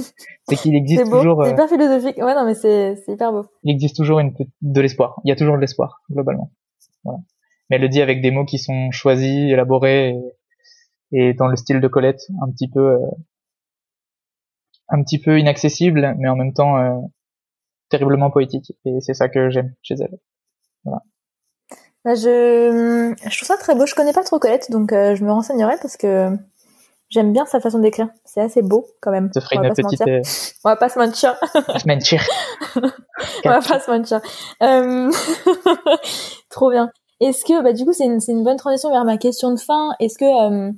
c'est qu'il existe beau. toujours C'est euh, hyper philosophique. Ouais non mais c'est c'est hyper beau. il existe toujours une de l'espoir il y a toujours de l'espoir globalement voilà mais elle le dit avec des mots qui sont choisis élaborés et, et dans le style de Colette un petit peu euh, un petit peu inaccessible mais en même temps euh, terriblement poétique et c'est ça que j'aime chez elle Bah, je je trouve ça très beau. Je connais pas trop Colette donc euh, je me renseignerai parce que j'aime bien sa façon d'écrire. C'est assez beau quand même. ferait On va une pas se petite mentir. euh, On va pas se mentir. On va pas se mentir. Euh... Trop bien. Est-ce que, bah, du coup, c'est une, c'est une bonne transition vers ma question de fin. Est-ce que euh,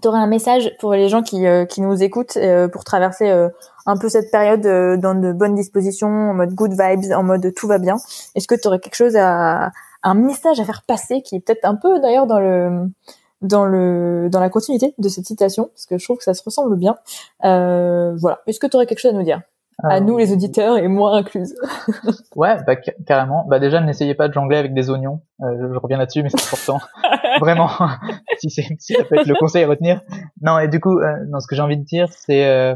tu aurais un message pour les gens qui, euh, qui nous écoutent euh, pour traverser euh, un peu cette période euh, dans de bonnes dispositions, en mode good vibes, en mode tout va bien. Est-ce que tu aurais quelque chose à, un message à faire passer qui est peut-être un peu d'ailleurs dans le dans le dans la continuité de cette citation? Parce que je trouve que ça se ressemble bien. Euh, voilà. Est-ce que tu aurais quelque chose à nous dire? À Euh, nous les auditeurs et moi incluse. Ouais bah ca- carrément. Bah déjà n'essayez pas de jongler avec des oignons. Euh, je, je reviens là-dessus mais c'est important vraiment si c'est si ça peut être le conseil à retenir non et du coup euh, non ce que j'ai envie de dire c'est euh,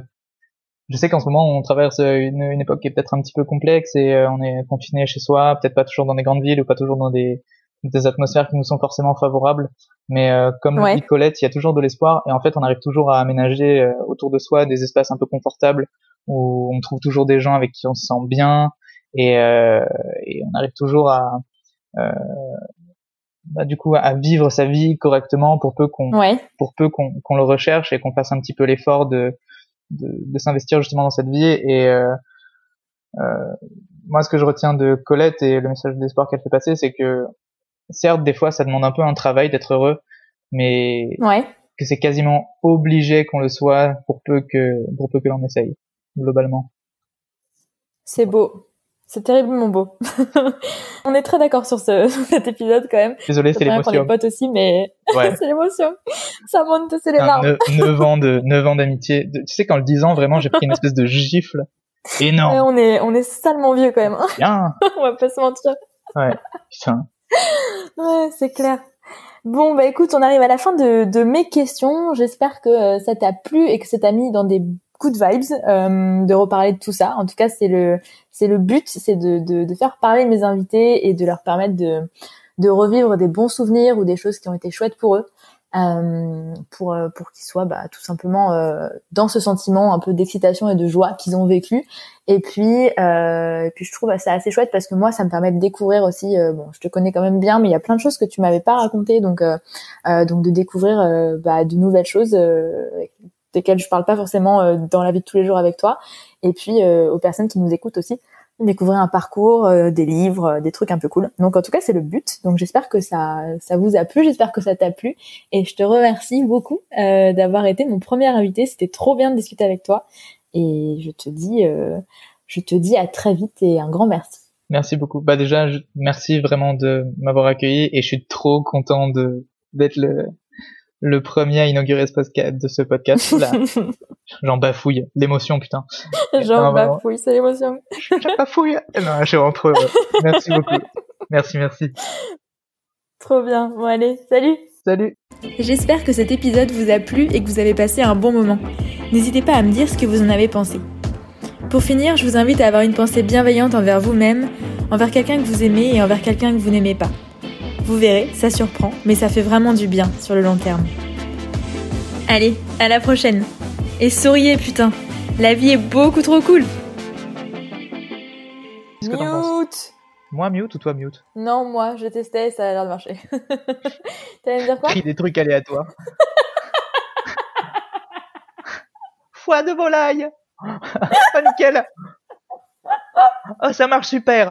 je sais qu'en ce moment on traverse euh, une, une époque qui est peut-être un petit peu complexe et euh, on est confiné chez soi peut-être pas toujours dans des grandes villes ou pas toujours dans des des atmosphères qui nous sont forcément favorables mais euh, comme Ouais. dit Colette il y a toujours de l'espoir et en fait on arrive toujours à aménager euh, autour de soi des espaces un peu confortables où on trouve toujours des gens avec qui on se sent bien et, euh, et on arrive toujours à euh, bah, du coup à vivre sa vie correctement pour peu qu'on Ouais. pour peu qu'on qu'on le recherche et qu'on fasse un petit peu l'effort de de, de s'investir justement dans cette vie et euh, euh, moi ce que je retiens de Colette et le message d'espoir qu'elle fait passer c'est que certes des fois ça demande un peu un travail d'être heureux mais Ouais. que c'est quasiment obligé qu'on le soit pour peu que pour peu que l'on essaye globalement C'est beau. C'est terriblement beau. On est très d'accord sur ce, cet épisode quand même. désolé C'est c'est vrai qu'on est l'émotion potes aussi, mais ouais c'est l'émotion. Ça monte, c'est les Un larmes. neuf- neuf ans de 9 ans d'amitié tu sais qu'en le disant vraiment j'ai pris une espèce de gifle énorme on est, on est salement vieux quand même. hein. bien on va pas se mentir. ouais putain Ouais, c'est clair. Bon, bah écoute, on arrive à la fin de, de mes questions. J'espère que euh, ça t'a plu et que ça t'a mis dans des good vibes euh, de reparler de tout ça. En tout cas, c'est le, c'est le but, c'est de, de, de faire parler mes invités et de leur permettre de, de revivre des bons souvenirs ou des choses qui ont été chouettes pour eux. euh, pour euh, pour qu'ils soient bah, tout simplement euh, dans ce sentiment un peu d'excitation et de joie qu'ils ont vécu. Et puis euh, et puis je trouve ça assez chouette parce que moi ça me permet de découvrir aussi. bon, je te connais quand même bien, mais il y a plein de choses que tu m'avais pas racontées, donc donc de découvrir bah, de nouvelles choses desquelles je parle pas forcément dans la vie de tous les jours avec toi. Et puis aux personnes qui nous écoutent aussi découvrir un parcours, euh, des livres, euh, des trucs un peu cool. Donc en tout cas, c'est le but. Donc j'espère que ça ça vous a plu, j'espère que ça t'a plu et je te remercie beaucoup euh, d'avoir été mon premier invité. C'était trop bien de discuter avec toi et je te dis je te dis à très vite et un grand merci. Merci beaucoup. Bah déjà, merci vraiment de m'avoir accueilli et je suis trop content de d'être le le premier à inaugurer ce podcast, de ce podcast. Là, j'en bafouille. L'émotion, putain. J'en bafouille, c'est l'émotion. J'en bafouille. Non, je suis rentre. Euh, merci beaucoup. Merci, merci. Trop bien. Bon, allez, salut. Salut. J'espère que cet épisode vous a plu et que vous avez passé un bon moment. N'hésitez pas à me dire ce que vous en avez pensé. Pour finir, je vous invite à avoir une pensée bienveillante envers vous-même, envers quelqu'un que vous aimez et envers quelqu'un que vous n'aimez pas. Vous verrez, ça surprend, mais ça fait vraiment du bien sur le long terme. Allez, à la prochaine. Et souriez, putain. La vie est beaucoup trop cool. Mute. Moi mute ou toi mute Non, moi, je testais, ça a l'air de marcher. T'allais me dire quoi Crie des trucs aléatoires. Foie de volaille Oh, nickel Oh, ça marche super